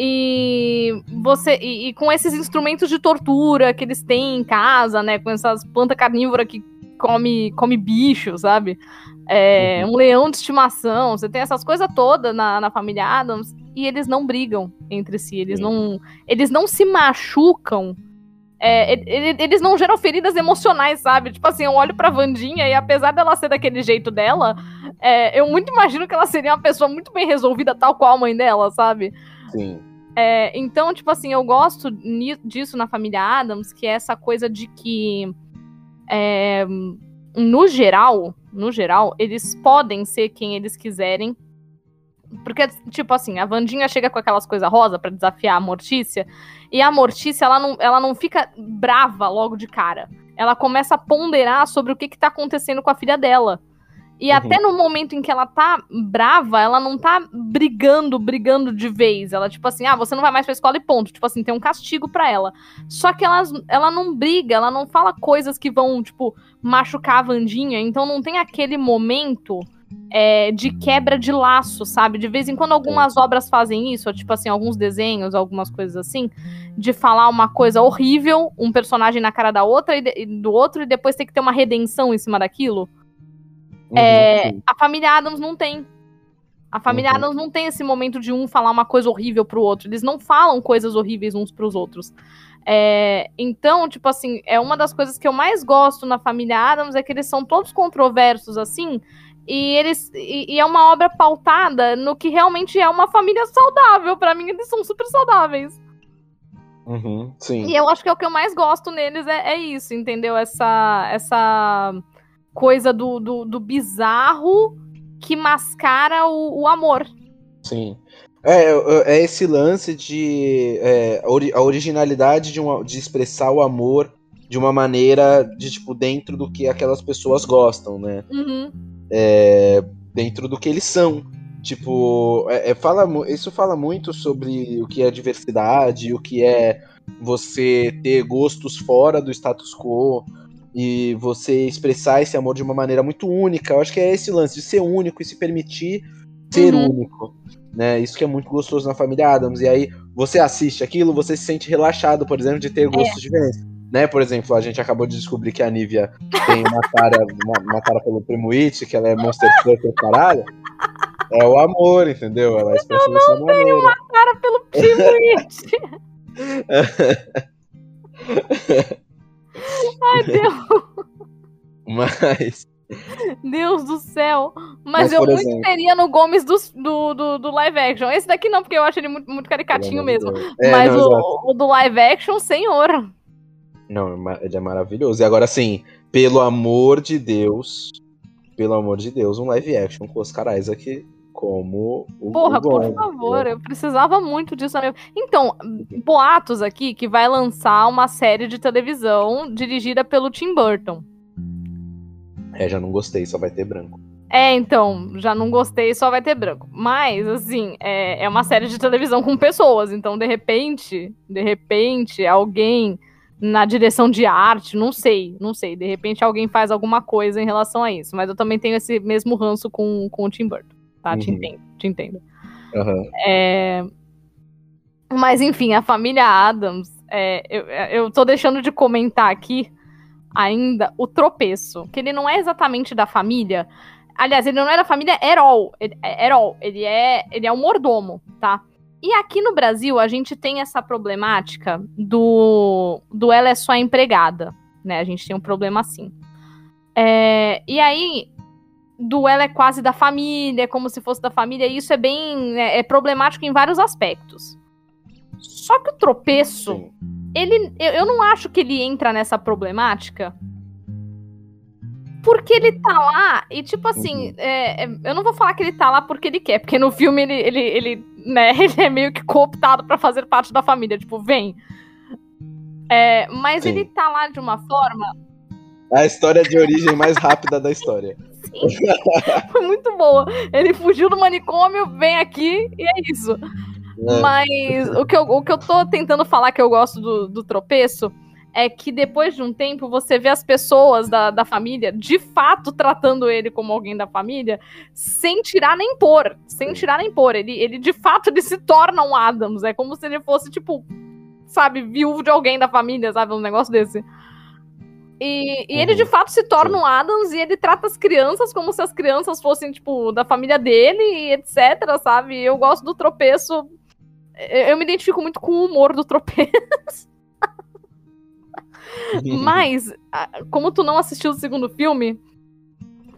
E você. E, e com esses instrumentos de tortura que eles têm em casa, né? Com essas plantas carnívoras que come, come bicho, sabe? É, um leão de estimação, você tem essas coisas todas na, na família Adams e eles não brigam entre si, eles Sim. não, eles não se machucam, é, eles não geram feridas emocionais, sabe? Tipo assim, eu olho pra Vandinha e apesar dela ser daquele jeito dela, é, eu muito imagino que ela seria uma pessoa muito bem resolvida, tal qual a mãe dela, sabe? Sim. É, então, tipo assim, eu gosto disso na família Adams, que é essa coisa de que, é, no geral, no geral, eles podem ser quem eles quiserem. Porque, tipo assim, a Vandinha chega com aquelas coisas rosa pra desafiar a Mortícia, e a Mortícia, ela não, ela não fica brava logo de cara. Ela começa a ponderar sobre o que, que tá acontecendo com a filha dela. E uhum. até no momento em que ela tá brava, ela não tá brigando, brigando de vez. Ela, tipo assim, ah, você não vai mais pra escola e ponto. Tipo assim, tem um castigo para ela. Só que ela, ela não briga, ela não fala coisas que vão, tipo, machucar a Vandinha. Então não tem aquele momento é, de quebra de laço, sabe? De vez em quando algumas obras fazem isso, tipo assim, alguns desenhos, algumas coisas assim, de falar uma coisa horrível, um personagem na cara da outra e, de, e do outro, e depois tem que ter uma redenção em cima daquilo. Uhum, é, a família Adams não tem. A família uhum. Adams não tem esse momento de um falar uma coisa horrível pro outro. Eles não falam coisas horríveis uns pros outros. É, então, tipo assim, é uma das coisas que eu mais gosto na família Adams é que eles são todos controversos, assim, e eles e, e é uma obra pautada no que realmente é uma família saudável. para mim, eles são super saudáveis. Uhum, sim. E eu acho que é o que eu mais gosto neles é, é isso, entendeu? Essa, essa coisa do, do, do bizarro que mascara o, o amor. Sim. É, é, é esse lance de é, a originalidade de, uma, de expressar o amor de uma maneira de tipo dentro do que aquelas pessoas gostam, né? Uhum. É, dentro do que eles são. Tipo, é, é, fala, isso fala muito sobre o que é diversidade, o que é você ter gostos fora do status quo, e você expressar esse amor de uma maneira muito única. Eu acho que é esse lance de ser único e se permitir ser uhum. único. Né? Isso que é muito gostoso na família Adams. E aí você assiste aquilo, você se sente relaxado, por exemplo, de ter é. gostos é. diferentes. Né? Por exemplo, a gente acabou de descobrir que a Nívia tem uma cara, uma, uma cara pelo Primo It, que ela é Monster Trucker caralho. É o amor, entendeu? Ela expressa eu dessa maneira. Tenho uma cara pelo Primo It. Ai, Deus. Mas. Deus do céu. Mas, Mas eu muito exemplo... teria no Gomes do, do, do, do, live action. Esse daqui não, porque eu acho ele muito, muito caricatinho mesmo. É, Mas não, o, o, do live action, senhor. Não, ele é maravilhoso. E agora, assim, pelo amor de Deus, pelo amor de Deus, um live action com os caras aqui como o Porra, por favor, né? eu precisava muito disso. Então, boatos aqui que vai lançar uma série de televisão dirigida pelo Tim Burton. É, já não gostei, só vai ter branco. É, então, já não gostei, só vai ter branco. Mas, assim, é, é uma série de televisão com pessoas. Então, de repente, de repente, alguém na direção de arte, não sei, não sei. De repente alguém faz alguma coisa em relação a isso. Mas eu também tenho esse mesmo ranço com, com o Tim Burton tá? Uhum. Te entendo, te entendo. Uhum. É... Mas enfim, a família Adams, é, eu, eu tô deixando de comentar aqui ainda o tropeço, que ele não é exatamente da família. Aliás, ele não é da família Erol. Erol, ele é, ele é um mordomo, tá? E aqui no Brasil, a gente tem essa problemática do, do ela é só empregada, né? A gente tem um problema assim. É, e aí, do ela é quase da família, como se fosse da família, e isso é bem é, é problemático em vários aspectos. Só que o tropeço, ele, eu, eu não acho que ele entra nessa problemática, porque ele tá lá e, tipo assim, uhum. é, é, eu não vou falar que ele tá lá porque ele quer, porque no filme ele, ele, ele, né, ele é meio que cooptado para fazer parte da família, tipo, vem. É, mas Sim. ele tá lá de uma forma. A história de origem mais rápida da história. Foi muito boa. Ele fugiu do manicômio, vem aqui e é isso. É. Mas o que, eu, o que eu tô tentando falar que eu gosto do, do tropeço é que depois de um tempo você vê as pessoas da, da família de fato tratando ele como alguém da família sem tirar nem pôr. Sem tirar nem pôr. Ele, ele de fato ele se torna um Adams. É como se ele fosse, tipo, sabe, viúvo de alguém da família, sabe? Um negócio desse. E, e uhum. ele de fato se torna um Adams e ele trata as crianças como se as crianças fossem, tipo, da família dele e etc, sabe? Eu gosto do tropeço. Eu, eu me identifico muito com o humor do tropeço. Mas, como tu não assistiu o segundo filme,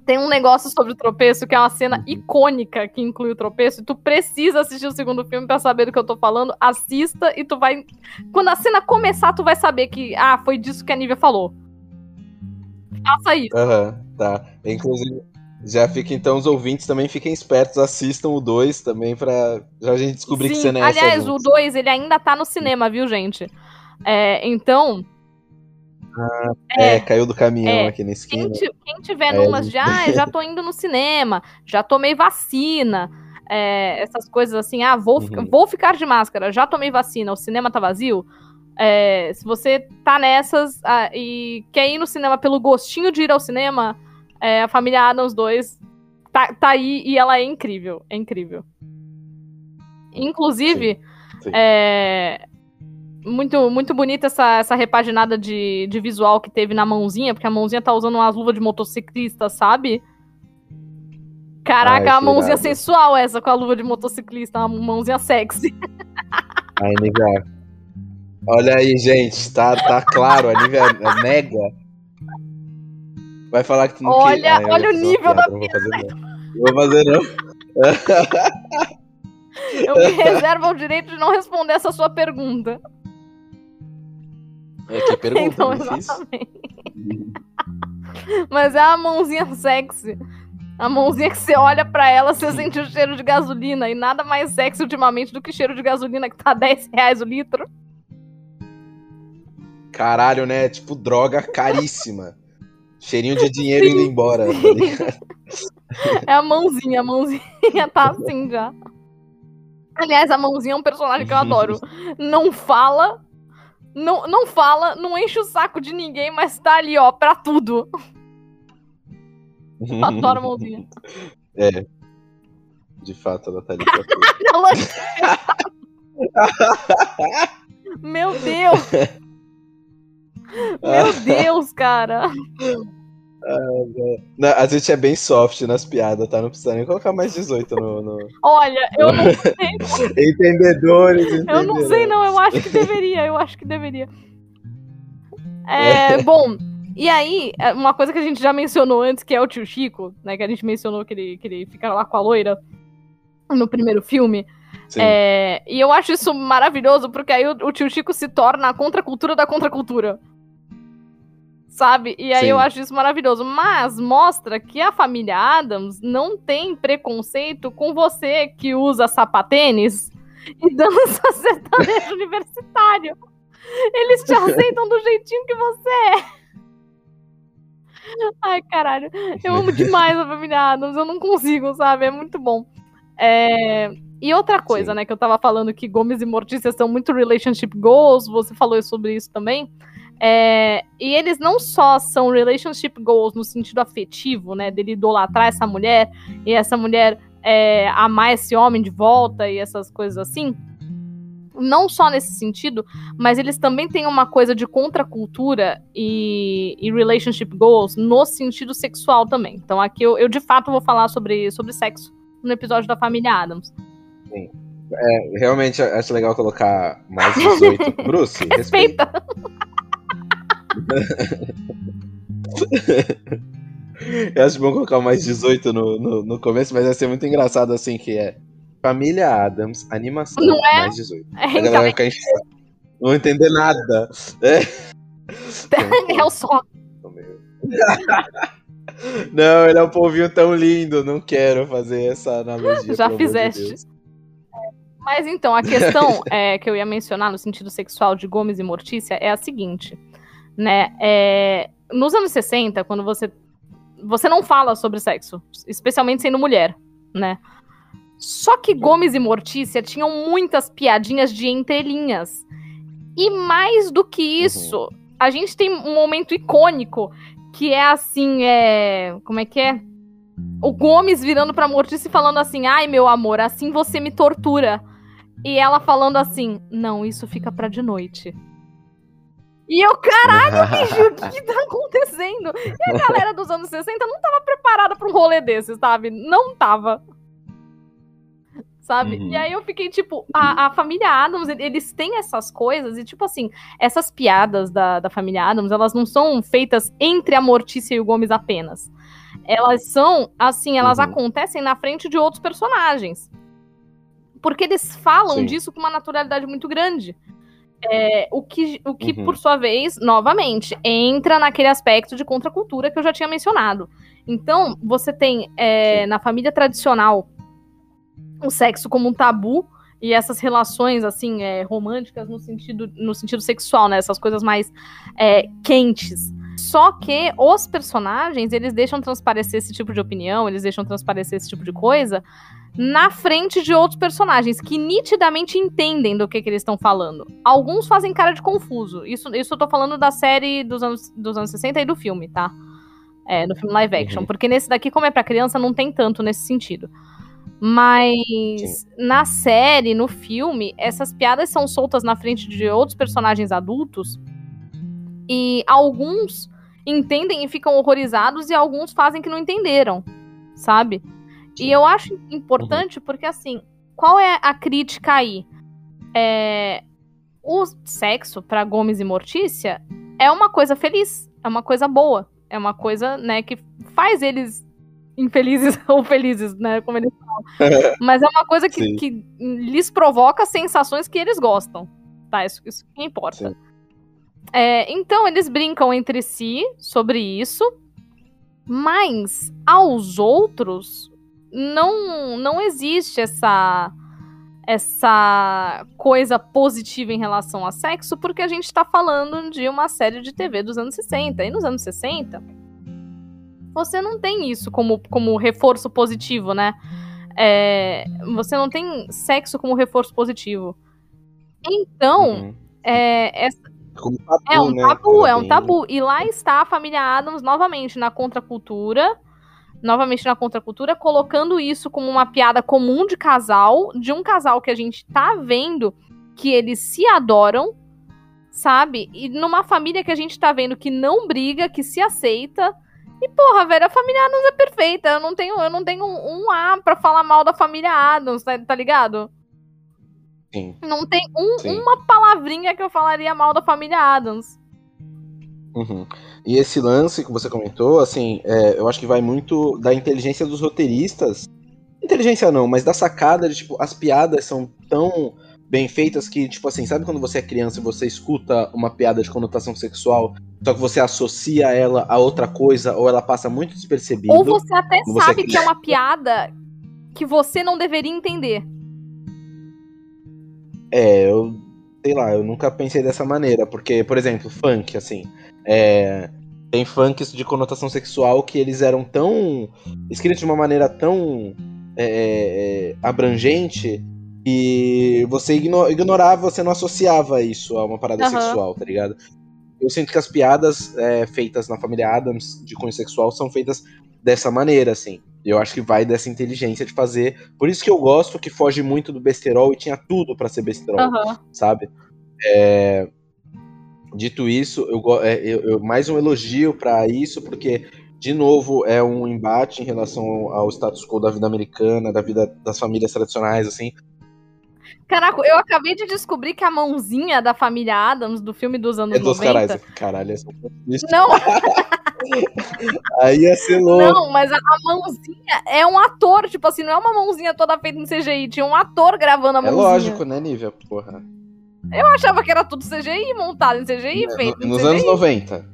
tem um negócio sobre o tropeço que é uma cena uhum. icônica que inclui o tropeço. E tu precisa assistir o segundo filme para saber do que eu tô falando. Assista e tu vai. Quando a cena começar, tu vai saber que, ah, foi disso que a Nívia falou. Faça isso. Uhum, tá. Inclusive, já fica então os ouvintes também fiquem espertos, assistam o 2 também pra já a gente descobrir Sim, que cena é essa. Aliás, o 2 ele ainda tá no cinema, viu, gente? É, então. É, caiu do caminhão É. aqui na esquina. Quem, quem tiver É, numas de, ah, já tô indo no cinema, já tomei vacina, é, essas coisas assim, ah, vou, Uhum. vou ficar de máscara, já tomei vacina, o cinema tá vazio. É, se você tá nessas ah, e quer ir no cinema pelo gostinho de ir ao cinema, é, a família Adams 2 tá, tá aí e ela é incrível, é incrível. Inclusive, Sim, sim. é, muito, muito bonita essa, essa repaginada de, de visual que teve na mãozinha, porque a mãozinha tá usando umas luvas de motociclista, sabe? Caraca, Ai, a mãozinha irado. sensual essa com a luva de motociclista, uma mãozinha sexy. Ai, Nívia. Olha aí, gente. Tá, tá claro. A Nívia é mega. Vai falar que tu não Olha- que- Ai, olha o nível da piada, Não vou fazer, não. Vou fazer, não. Eu me reservo o direito de não responder essa sua pergunta. É que pergunta Então, difícil. exatamente. Mas é a mãozinha sexy. A mãozinha que você olha pra ela, você sente o cheiro de gasolina. E nada mais sexy ultimamente do que cheiro de gasolina que tá 10 reais o litro. Caralho, né? Tipo droga caríssima. Cheirinho de dinheiro indo embora. tá? É a mãozinha, a mãozinha tá assim já. Aliás, a mãozinha é um personagem que eu adoro. Não fala, não, não fala, não enche o saco de ninguém, mas tá ali, ó, pra tudo. Eu adoro a mãozinha. É. De fato, ela tá ali pra tudo. Meu Deus! Meu Deus, cara. Não, a gente é bem soft nas piadas, tá? Não precisa nem colocar mais 18 no. no... Olha, eu não sei, Entendedores, eu não sei não, eu acho que deveria, eu acho que deveria. É, bom, e aí, é, uma coisa que a gente já mencionou antes, que é o tio Chico, né, que a gente mencionou que ele, que ele fica lá com a loira no primeiro filme. É, e eu acho isso maravilhoso, porque aí o, o tio Chico se torna a contracultura da contracultura. Sabe? E aí Sim. eu acho isso maravilhoso. Mas mostra que a família Adams não tem preconceito com você que usa sapatênis e dança sertanejo universitário. Eles te aceitam do jeitinho que você é. Ai, caralho. Eu amo demais a família Adams. Eu não consigo, sabe? É muito bom. É, E outra coisa, Sim. né, que eu tava falando que Gomes e Mortícia são muito relationship goals, você falou sobre isso também. É, e eles não só são relationship goals no sentido afetivo, né, dele idolatrar essa mulher e essa mulher é, amar esse homem de volta e essas coisas assim. Não só nesse sentido, mas eles também têm uma coisa de contracultura e, e relationship goals no sentido sexual também. Então aqui eu, eu de fato vou falar sobre, sobre sexo no episódio da família Adams. É, realmente acho legal colocar mais 18. Bruce, respeita. Respeita! Eu acho bom colocar mais 18 no, no, no começo, mas vai ser muito engraçado assim que é Família Adams, animação, Não é? mais 18. É, A galera então, vai ficar enchendo. Não entender nada. é o só. Não, ele é um povinho tão lindo, não quero fazer essa analogia. Já de fizeste. Deus. Mas então, a questão é, que eu ia mencionar no sentido sexual de Gomes e Mortícia é a seguinte, né? É, nos anos 60, quando você você não fala sobre sexo, especialmente sendo mulher, né? Só que Gomes e Mortícia tinham muitas piadinhas de entrelinhas. E mais do que isso, a gente tem um momento icônico que é assim, é, como é que é? O Gomes virando pra Mortícia e falando assim: "Ai, meu amor, assim você me tortura". E ela falando assim: "Não, isso fica pra de noite". E eu, caralho, bicho, o que, tá acontecendo? E a galera dos anos 60 não tava preparada pra um rolê desses, sabe? Não tava. Sabe? Uhum. E aí eu fiquei, tipo, a, a família Adams, eles têm essas coisas, e tipo assim, essas piadas da, da família Adams, elas não são feitas entre a Mortícia e o Gomes apenas. Elas são, assim, elas Uhum. acontecem na frente de outros personagens. Porque eles falam Sim. disso com uma naturalidade muito grande. É, o que, o que Uhum. por sua vez, novamente, entra naquele aspecto de contracultura que eu já tinha mencionado. Então, você tem é, na família tradicional o sexo como um tabu, e essas relações, assim, é, românticas no sentido, no sentido sexual, né? Essas coisas mais é, quentes. Só que os personagens, eles deixam transparecer esse tipo de opinião, eles deixam transparecer esse tipo de coisa na frente de outros personagens que nitidamente entendem do que, que eles estão falando. Alguns fazem cara de confuso. Isso, isso eu tô falando da série dos anos, dos anos 60 e do filme, tá? É, do filme live action. Uhum. Porque nesse daqui, como é pra criança, não tem tanto nesse sentido. Mas Sim. na série, no filme, essas piadas são soltas na frente de outros personagens adultos. E alguns entendem e ficam horrorizados, e alguns fazem que não entenderam, sabe? E eu acho importante uhum. porque, assim, qual é a crítica aí? É, o sexo para Gomes e Mortícia é uma coisa feliz, é uma coisa boa, é uma coisa, né, que faz eles infelizes ou felizes, né, como eles falam. Mas é uma coisa que, que, lhes provoca sensações que eles gostam, tá? Isso, isso que importa. É, então eles brincam entre si sobre isso, mas aos outros não não existe essa essa coisa positiva em relação a sexo, porque a gente está falando de uma série de TV dos anos 60. E nos anos 60, você não tem isso como, como reforço positivo, né? É, você não tem sexo como reforço positivo. Então, uhum. é, é, tabu, é um tabu, né? é um tabu. E lá está a família Adams novamente na contracultura novamente na contracultura, colocando isso como uma piada comum de casal, de um casal que a gente tá vendo que eles se adoram, sabe? E numa família que a gente tá vendo que não briga, que se aceita. E, porra, velho, a família Adams é perfeita. Eu não tenho, eu não tenho um, um A pra falar mal da família Adams, tá, tá ligado? Sim. Não tem um, uma palavrinha que eu falaria mal da família Adams. Uhum. E esse lance que você comentou, assim, é, eu acho que vai muito da inteligência dos roteiristas. Inteligência não, mas da sacada de, tipo, as piadas são tão bem feitas que, tipo assim, sabe quando você é criança e você escuta uma piada de conotação sexual, só que você associa ela a outra coisa, ou ela passa muito despercebida. Ou você até sabe você... que é uma piada que você não deveria entender. É, eu sei lá, eu nunca pensei dessa maneira, porque, por exemplo, funk, assim, é, tem funks de conotação sexual que eles eram tão. escritos de uma maneira tão é, é, abrangente que você ignorava, você não associava isso a uma parada uhum. sexual, tá ligado? Eu sinto que as piadas é, feitas na família Adams de cunho sexual são feitas dessa maneira, assim. Eu acho que vai dessa inteligência de fazer. Por isso que eu gosto que foge muito do besterol e tinha tudo para ser besterol, uhum. sabe? É, Dito isso, eu, é, eu, eu mais um elogio para isso, porque de novo é um embate em relação ao status quo da vida americana, da vida das famílias tradicionais, assim. Caraca, eu acabei de descobrir que a mãozinha da família Adams do filme dos anos é dos 90... Carais, caralho, essa... Não. Aí ia ser louco. Não, mas a, a, mãozinha é um ator, tipo assim, não é uma mãozinha toda feita em CGI, tinha um ator gravando a é mãozinha. É lógico, né, Nívia, porra. Eu achava que era tudo CGI, montado em CGI, é, feito. Nos CGI. anos 90.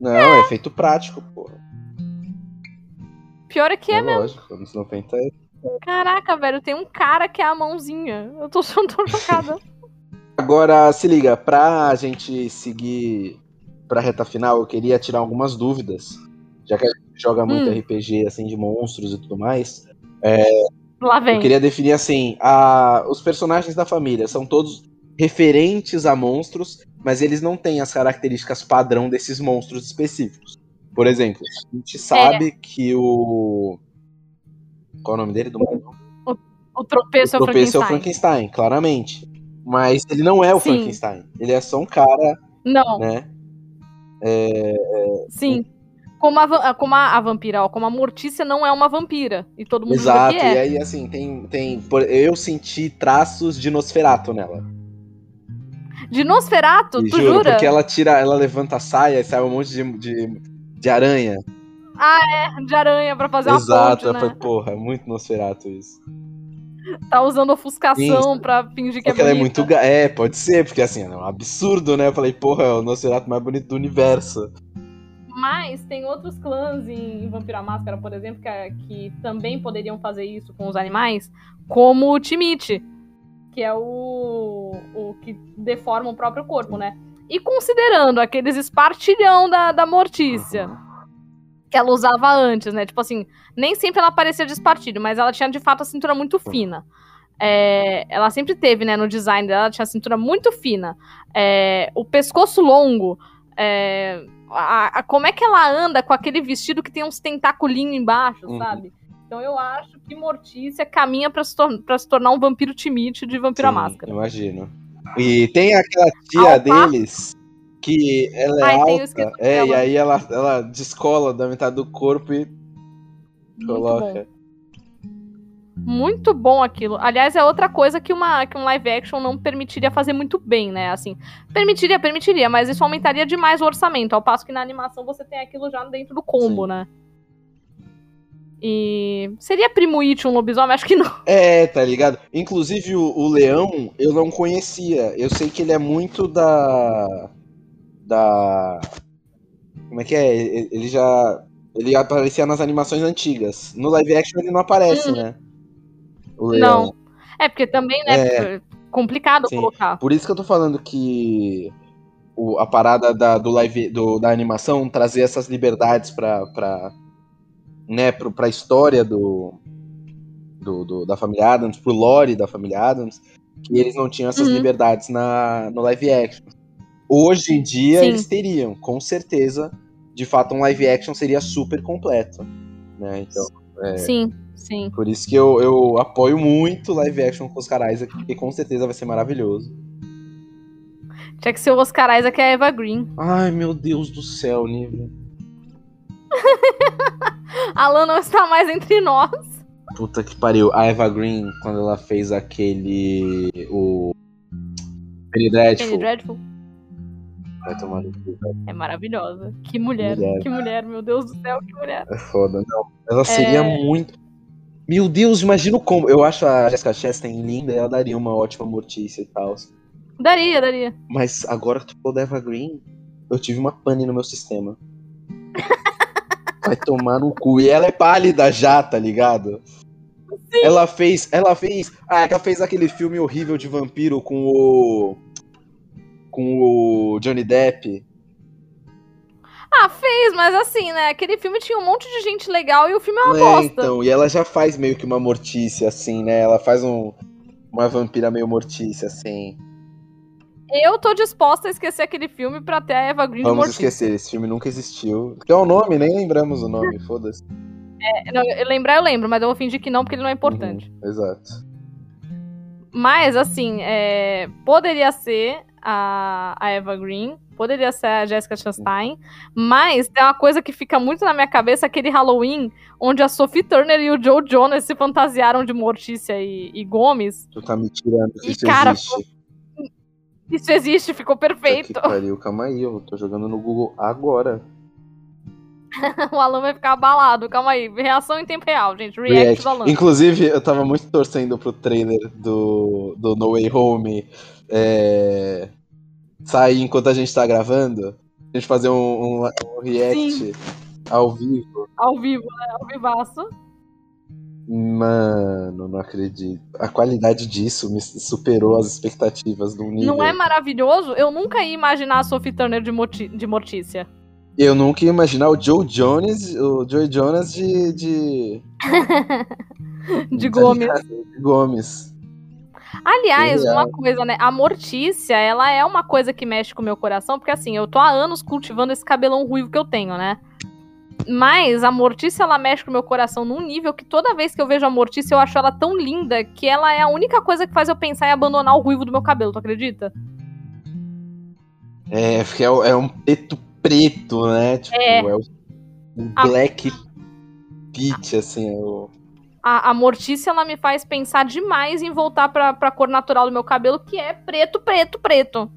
Não, é. é feito prático, porra. Pior é que é, é mesmo. Lógico, anos 90 é. Caraca, velho, tem um cara que é a mãozinha. Eu tô, tô chocada. Agora, se liga, pra gente seguir pra reta final, eu queria tirar algumas dúvidas. Já que a gente joga muito hum. RPG, assim, de monstros e tudo mais. É, Lá vem. Eu queria definir assim: a, os personagens da família são todos referentes a monstros, mas eles não têm as características padrão desses monstros específicos. Por exemplo, a gente sabe é. que o. Qual é o nome dele? Do o, o tropeço, o tropeço é o Frankenstein, claramente. Mas ele não é o Sim. Frankenstein. Ele é só um cara. Não. Né? É, é Sim. Como a, como a, a, vampira, ó, como a Mortícia não é uma vampira. E todo mundo Exato, que é. e aí assim, tem, tem. Eu senti traços de Nosferato nela. De Nosferato? tu juro, jura? Porque ela tira, ela levanta a saia e sai um monte de, de, de aranha. Ah, é, de aranha pra fazer Exato, uma ponte, né? foi, porra, é muito Nosferato isso. Tá usando ofuscação Sim, pra fingir que é bonita. ela é muito... É, pode ser, porque assim, é um absurdo, né? Eu falei, porra, é o Nosferato mais bonito do universo. Mas tem outros clãs em, Vampira Máscara, por exemplo, que, que, também poderiam fazer isso com os animais, como o Timite. que é o, o que deforma o próprio corpo, né? E considerando aqueles espartilhão da, da Mortícia que ela usava antes, né? Tipo assim, nem sempre ela parecia de espartilho, mas ela tinha de fato a cintura muito fina. É, ela sempre teve, né, no design dela, ela tinha a cintura muito fina. É, o pescoço longo. É, a, a, como é que ela anda com aquele vestido que tem uns tentaculinhos embaixo, uhum. sabe? Então eu acho que Mortícia caminha para se, se, tornar um vampiro timide de Vampiro à Máscara. Imagino. E tem aquela tia deles que ela é Ai, alta, é, e aí ela, ela descola da metade do corpo e Muito coloca. Bom. Muito bom aquilo. Aliás, é outra coisa que, uma, que um live action não permitiria fazer muito bem, né? Assim, permitiria, permitiria, mas isso aumentaria demais o orçamento. Ao passo que na animação você tem aquilo já dentro do combo, Sim. né? E. Seria Primo It um lobisomem? Acho que não. É, tá ligado? Inclusive o, o leão eu não conhecia. Eu sei que ele é muito da. Da. Como é que é? Ele já. Ele aparecia nas animações antigas. No live action ele não aparece, hum. né? Não. É, porque também, né? É complicado Sim. colocar. Por isso que eu tô falando que o, a parada da, do live, do, da animação trazer essas liberdades pra, pra, né, pro, pra história do, do, do, da família Adams, pro lore da família Adams, que eles não tinham essas uhum. liberdades na, no live action. Hoje em dia Sim. eles teriam, com certeza. De fato, um live action seria super completo. Né? Então, é, Sim, sim. Por isso que eu, eu apoio muito live action com os carais, porque com certeza vai ser maravilhoso. Tinha que ser o Oscar Isaac e a Eva Green. Ai, meu Deus do céu, Nível. Alan não está mais entre nós. Puta que pariu. A Eva Green, quando ela fez aquele. O. Penny Dreadful. Penny Dreadful. Vai tomar no cu, É maravilhosa. Que mulher, mulher, que mulher, meu Deus do céu, que mulher. É foda, não. Ela seria é... muito. Meu Deus, imagina como. Eu acho a Jessica Chastain linda, ela daria uma ótima mortícia e tal. Daria, daria. Mas agora que tu falou da Eva Green, eu tive uma pane no meu sistema. Vai tomar no cu. E ela é pálida já, tá ligado? Sim. Ela fez. Ela fez. Ah, ela fez aquele filme horrível de vampiro com o. Com o Johnny Depp. Ah, fez, mas assim, né? Aquele filme tinha um monte de gente legal e o filme é uma é, bosta. Então, e ela já faz meio que uma mortícia, assim, né? Ela faz um, uma vampira meio mortícia, assim. Eu tô disposta a esquecer aquele filme pra ter a Eva Green Vamos esquecer, esse filme nunca existiu. Que é o nome, nem lembramos o nome, foda-se. É, não, eu lembrar eu lembro, mas eu vou fingir que não, porque ele não é importante. Uhum, exato. Mas, assim, é, poderia ser a, a Eva Green, poderia ser a Jessica Chastain, mas tem uma coisa que fica muito na minha cabeça, aquele Halloween, onde a Sophie Turner e o Joe Jonas se fantasiaram de Mortícia e, e Gomes. Tu tá me tirando, e, isso cara, existe. Isso existe, ficou perfeito. Que pariu, calma aí, eu tô jogando no Google agora. o Alan vai ficar abalado, calma aí. Reação em tempo real, gente. React, React. do Alan. Inclusive, eu tava muito torcendo pro trailer do, do No Way Home é, sair enquanto a gente tá gravando. A gente fazer um, um, um react Sim. ao vivo. Ao vivo, né? Ao vivaço. Mano, não acredito. A qualidade disso me superou as expectativas do nível. Não é maravilhoso? Eu nunca ia imaginar a Sophie Turner de, Moti de Mortícia. Eu nunca ia imaginar o Joe Jones, o Joe Jonas de. De, de Gomes. De Gomes. Aliás, uma coisa, né? A Mortícia, ela é uma coisa que mexe com o meu coração, porque assim, eu tô há anos cultivando esse cabelão ruivo que eu tenho, né? Mas a Mortícia, ela mexe com o meu coração num nível que toda vez que eu vejo a Mortícia, eu acho ela tão linda que ela é a única coisa que faz eu pensar em abandonar o ruivo do meu cabelo, tu acredita? É, porque é, é um preto preto, né? Tipo, é, é o, o black a... peach, assim, é o... A, a Mortícia, ela me faz pensar demais em voltar pra, pra cor natural do meu cabelo, que é preto, preto, preto.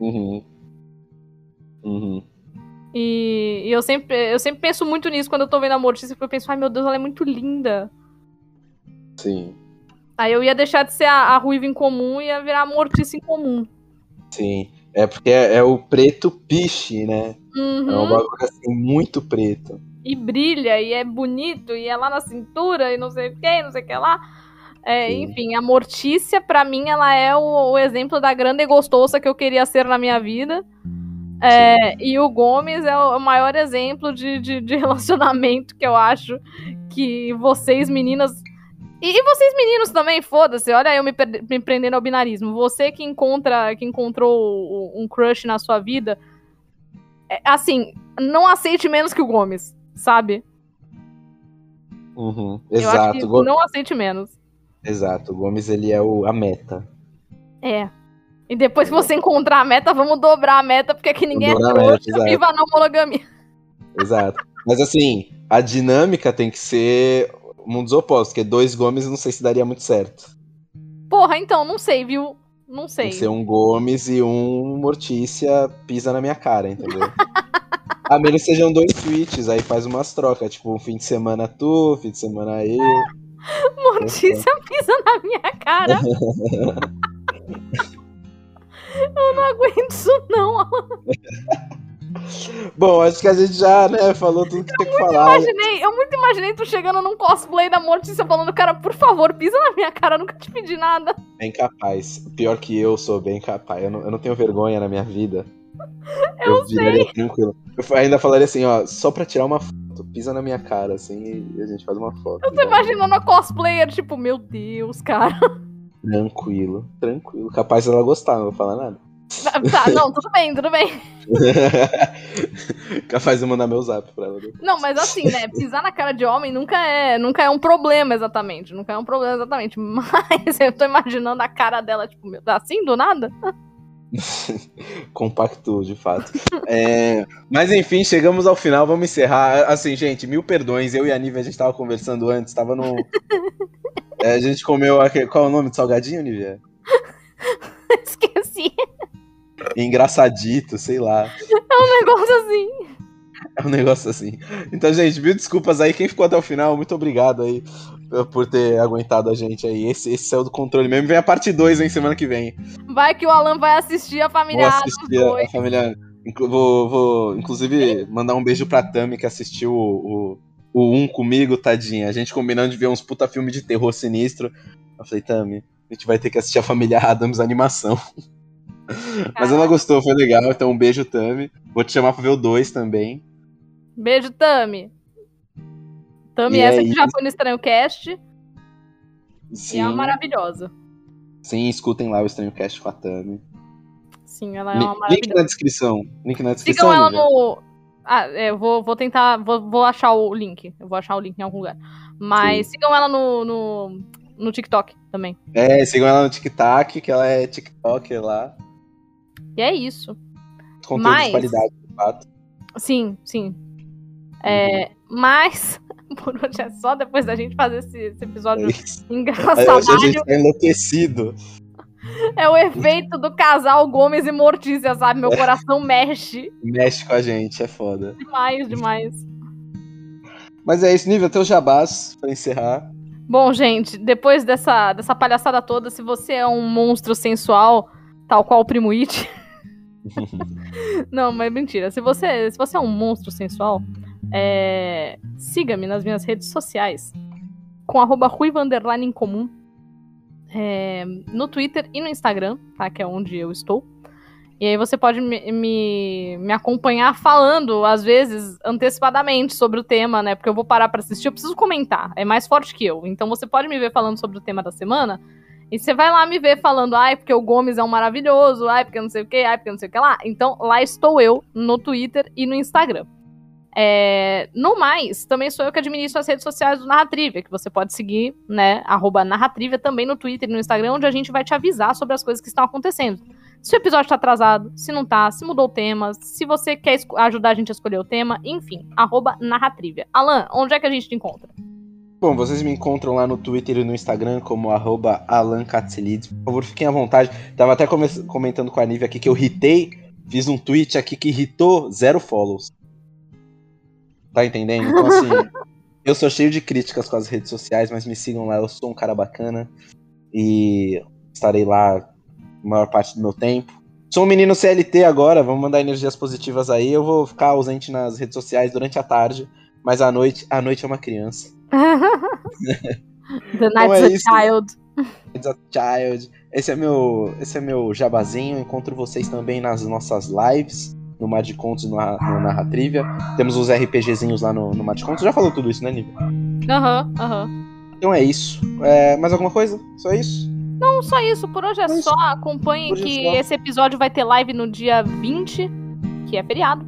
Uhum. Uhum. E, e, eu, sempre, eu sempre penso muito nisso quando eu tô vendo a Mortícia, porque eu penso, ai meu Deus, ela é muito linda. Sim. Aí eu ia deixar de ser a, a ruiva em comum e ia virar a Mortícia em comum. Sim. É porque é, é o preto piche, né? Uhum. É um bagulho assim, muito preto. E brilha, e é bonito, e é lá na cintura, e não sei o que, não sei o que lá. É, enfim, a Mortícia, pra mim, ela é o, o, exemplo da grande gostosa que eu queria ser na minha vida. É, e o Gomes é o maior exemplo de, de, de, relacionamento que eu acho que vocês, meninas. E, e vocês, meninos, também, foda-se. Olha, eu me, me prendendo ao binarismo. Você que encontra, que encontrou um crush na sua vida, é, assim, não aceite menos que o Gomes, sabe? Uhum, exato. não aceite menos. Exato, o Gomes ele é o, a meta. É. E depois que você encontrar a meta, vamos dobrar a meta, porque aqui ninguém é trouxa, viva a não monogamia. Exato. Mas assim, a dinâmica tem que ser mundos opostos, porque dois Gomes não sei se daria muito certo. Porra, então, não sei, viu? Não sei. Tem que ser um Gomes e um Mortícia pisa na minha cara, entendeu? a menos sejam dois tweets, aí faz umas trocas, tipo, um fim de semana tu, fim de semana eu. Mortícia pisa na minha cara. Eu não aguento isso, não. Bom, acho que a gente já, né, falou tudo que eu tinha que falar. Imaginei, eu muito imaginei tu chegando num cosplay da Mortícia falando, cara, por favor, pisa na minha cara, eu nunca te pedi nada. Bem capaz. Pior que eu sou bem capaz. Eu não, eu não tenho vergonha na minha vida. Eu, eu sei. tranquilo. Eu ainda falaria assim, ó, só pra tirar uma foto, pisa na minha cara, assim, e a gente faz uma foto. Eu tô então. imaginando a cosplayer, tipo, meu Deus, cara. Tranquilo, tranquilo. Capaz ela gostar, não vou falar nada. Tá, tá não, tudo bem, tudo bem. Capaz de mandar meu zap pra ela. Não, mas assim, né? Pisar na cara de homem nunca é, nunca é um problema exatamente. Nunca é um problema exatamente. Mas eu tô imaginando a cara dela, tipo, assim, do nada. Compacto, de fato. É, mas enfim, chegamos ao final, vamos encerrar. Assim, gente, mil perdões. Eu e a Nívia, a gente tava conversando antes, tava no. É, a gente comeu. Aquele... Qual é o nome do salgadinho, Nívia? Esqueci. Engraçadito, sei lá. É um negócio assim. É um negócio assim. Então, gente, mil desculpas aí. Quem ficou até o final, muito obrigado aí por ter aguentado a gente aí. Esse, esse saiu do controle mesmo. Vem a parte 2, hein, semana que vem. Vai que o Alan vai assistir a família Vou assistir a, a família. Vou, vou, inclusive, mandar um beijo pra Tami, que assistiu o, o, o 1 comigo, tadinha. A gente combinando de ver uns puta filme de terror sinistro. Eu falei, Tami, a gente vai ter que assistir a família Adams animação. Mas ela gostou, foi legal. Então, um beijo, Tami. Vou te chamar pra ver o 2 também. Beijo, Tami. Tami, essa é que já foi no Estranho Cast. Sim. E é uma maravilhosa. Sim, escutem lá o Estranho Cast com a Tami. Sim, ela é uma maravilhosa. Link na descrição. Link na descrição. Sigam ela no. Ah, é, eu vou, vou tentar. Vou, vou achar o link. Eu vou achar o link em algum lugar. Mas Sim. sigam ela no, no, no TikTok também. É, sigam ela no TikTok, que ela é TikToker lá. E é isso. Conteúdo Mas... de qualidade, de fato. Sim, sim. É, uhum. Mas por hoje é só depois da gente fazer esse, esse episódio é engraçado. A gente tá enlouquecido. É o efeito do casal Gomes e Mortícia, sabe? Meu coração mexe. Mexe com a gente, é foda. Demais, demais. Mas é isso, nível, teu jabás pra encerrar. Bom, gente, depois dessa, dessa palhaçada toda, se você é um monstro sensual, tal qual o Primo It. Não, mas mentira. Se você, se você é um monstro sensual, é... Siga-me nas minhas redes sociais com arroba em comum. É... no Twitter e no Instagram, tá? Que é onde eu estou. E aí você pode me, me, me, acompanhar falando, às vezes, antecipadamente sobre o tema, né? Porque eu vou parar para assistir, eu preciso comentar. É mais forte que eu. Então você pode me ver falando sobre o tema da semana. E você vai lá me ver falando, ai, porque o Gomes é um maravilhoso, ai, porque não sei o que, ai, porque não sei o que lá. Então lá estou eu no Twitter e no Instagram. É, no mais, também sou eu que administro as redes sociais do Narratrivia, que você pode seguir, né, arroba Narratrivia também no Twitter e no Instagram, onde a gente vai te avisar sobre as coisas que estão acontecendo. Se o episódio tá atrasado, se não tá, se mudou o tema, se você quer ajudar a gente a escolher o tema, enfim, arroba Narratrivia. Alan, onde é que a gente te encontra? Bom, vocês me encontram lá no Twitter e no Instagram como arroba. Por favor, fiquem à vontade. Tava até comentando com a Nívia aqui que eu ritei, fiz um tweet aqui que irritou zero follows. Tá entendendo? Então, assim, eu sou cheio de críticas com as redes sociais, mas me sigam lá, eu sou um cara bacana e estarei lá a maior parte do meu tempo. Sou um menino CLT agora, vamos mandar energias positivas aí. Eu vou ficar ausente nas redes sociais durante a tarde, mas à noite, à noite é uma criança. The Night's é a isso. Child. It's a Child. Esse é meu, esse é meu jabazinho. Encontro vocês também nas nossas lives no Mar de Contos e no, no Narra Trivia. Temos os RPGzinhos lá no, no Mar de Contos. Já falou tudo isso, né, Nívia? Aham, aham. Então é isso. É, mais alguma coisa? Só isso? Não, só isso. Por hoje é Por só. Acompanhe é que só. esse episódio vai ter live no dia 20, que é feriado.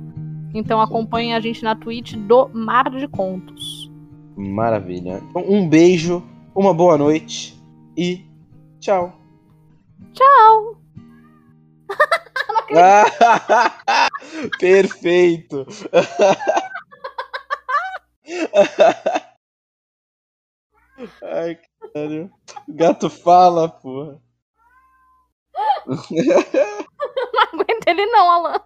Então acompanhe a gente na Twitch do Mar de Contos. Maravilha. Então, um beijo, uma boa noite e tchau. Tchau! Perfeito. Ai, caralho. Gato fala, porra. Não aguento ele não, Alan.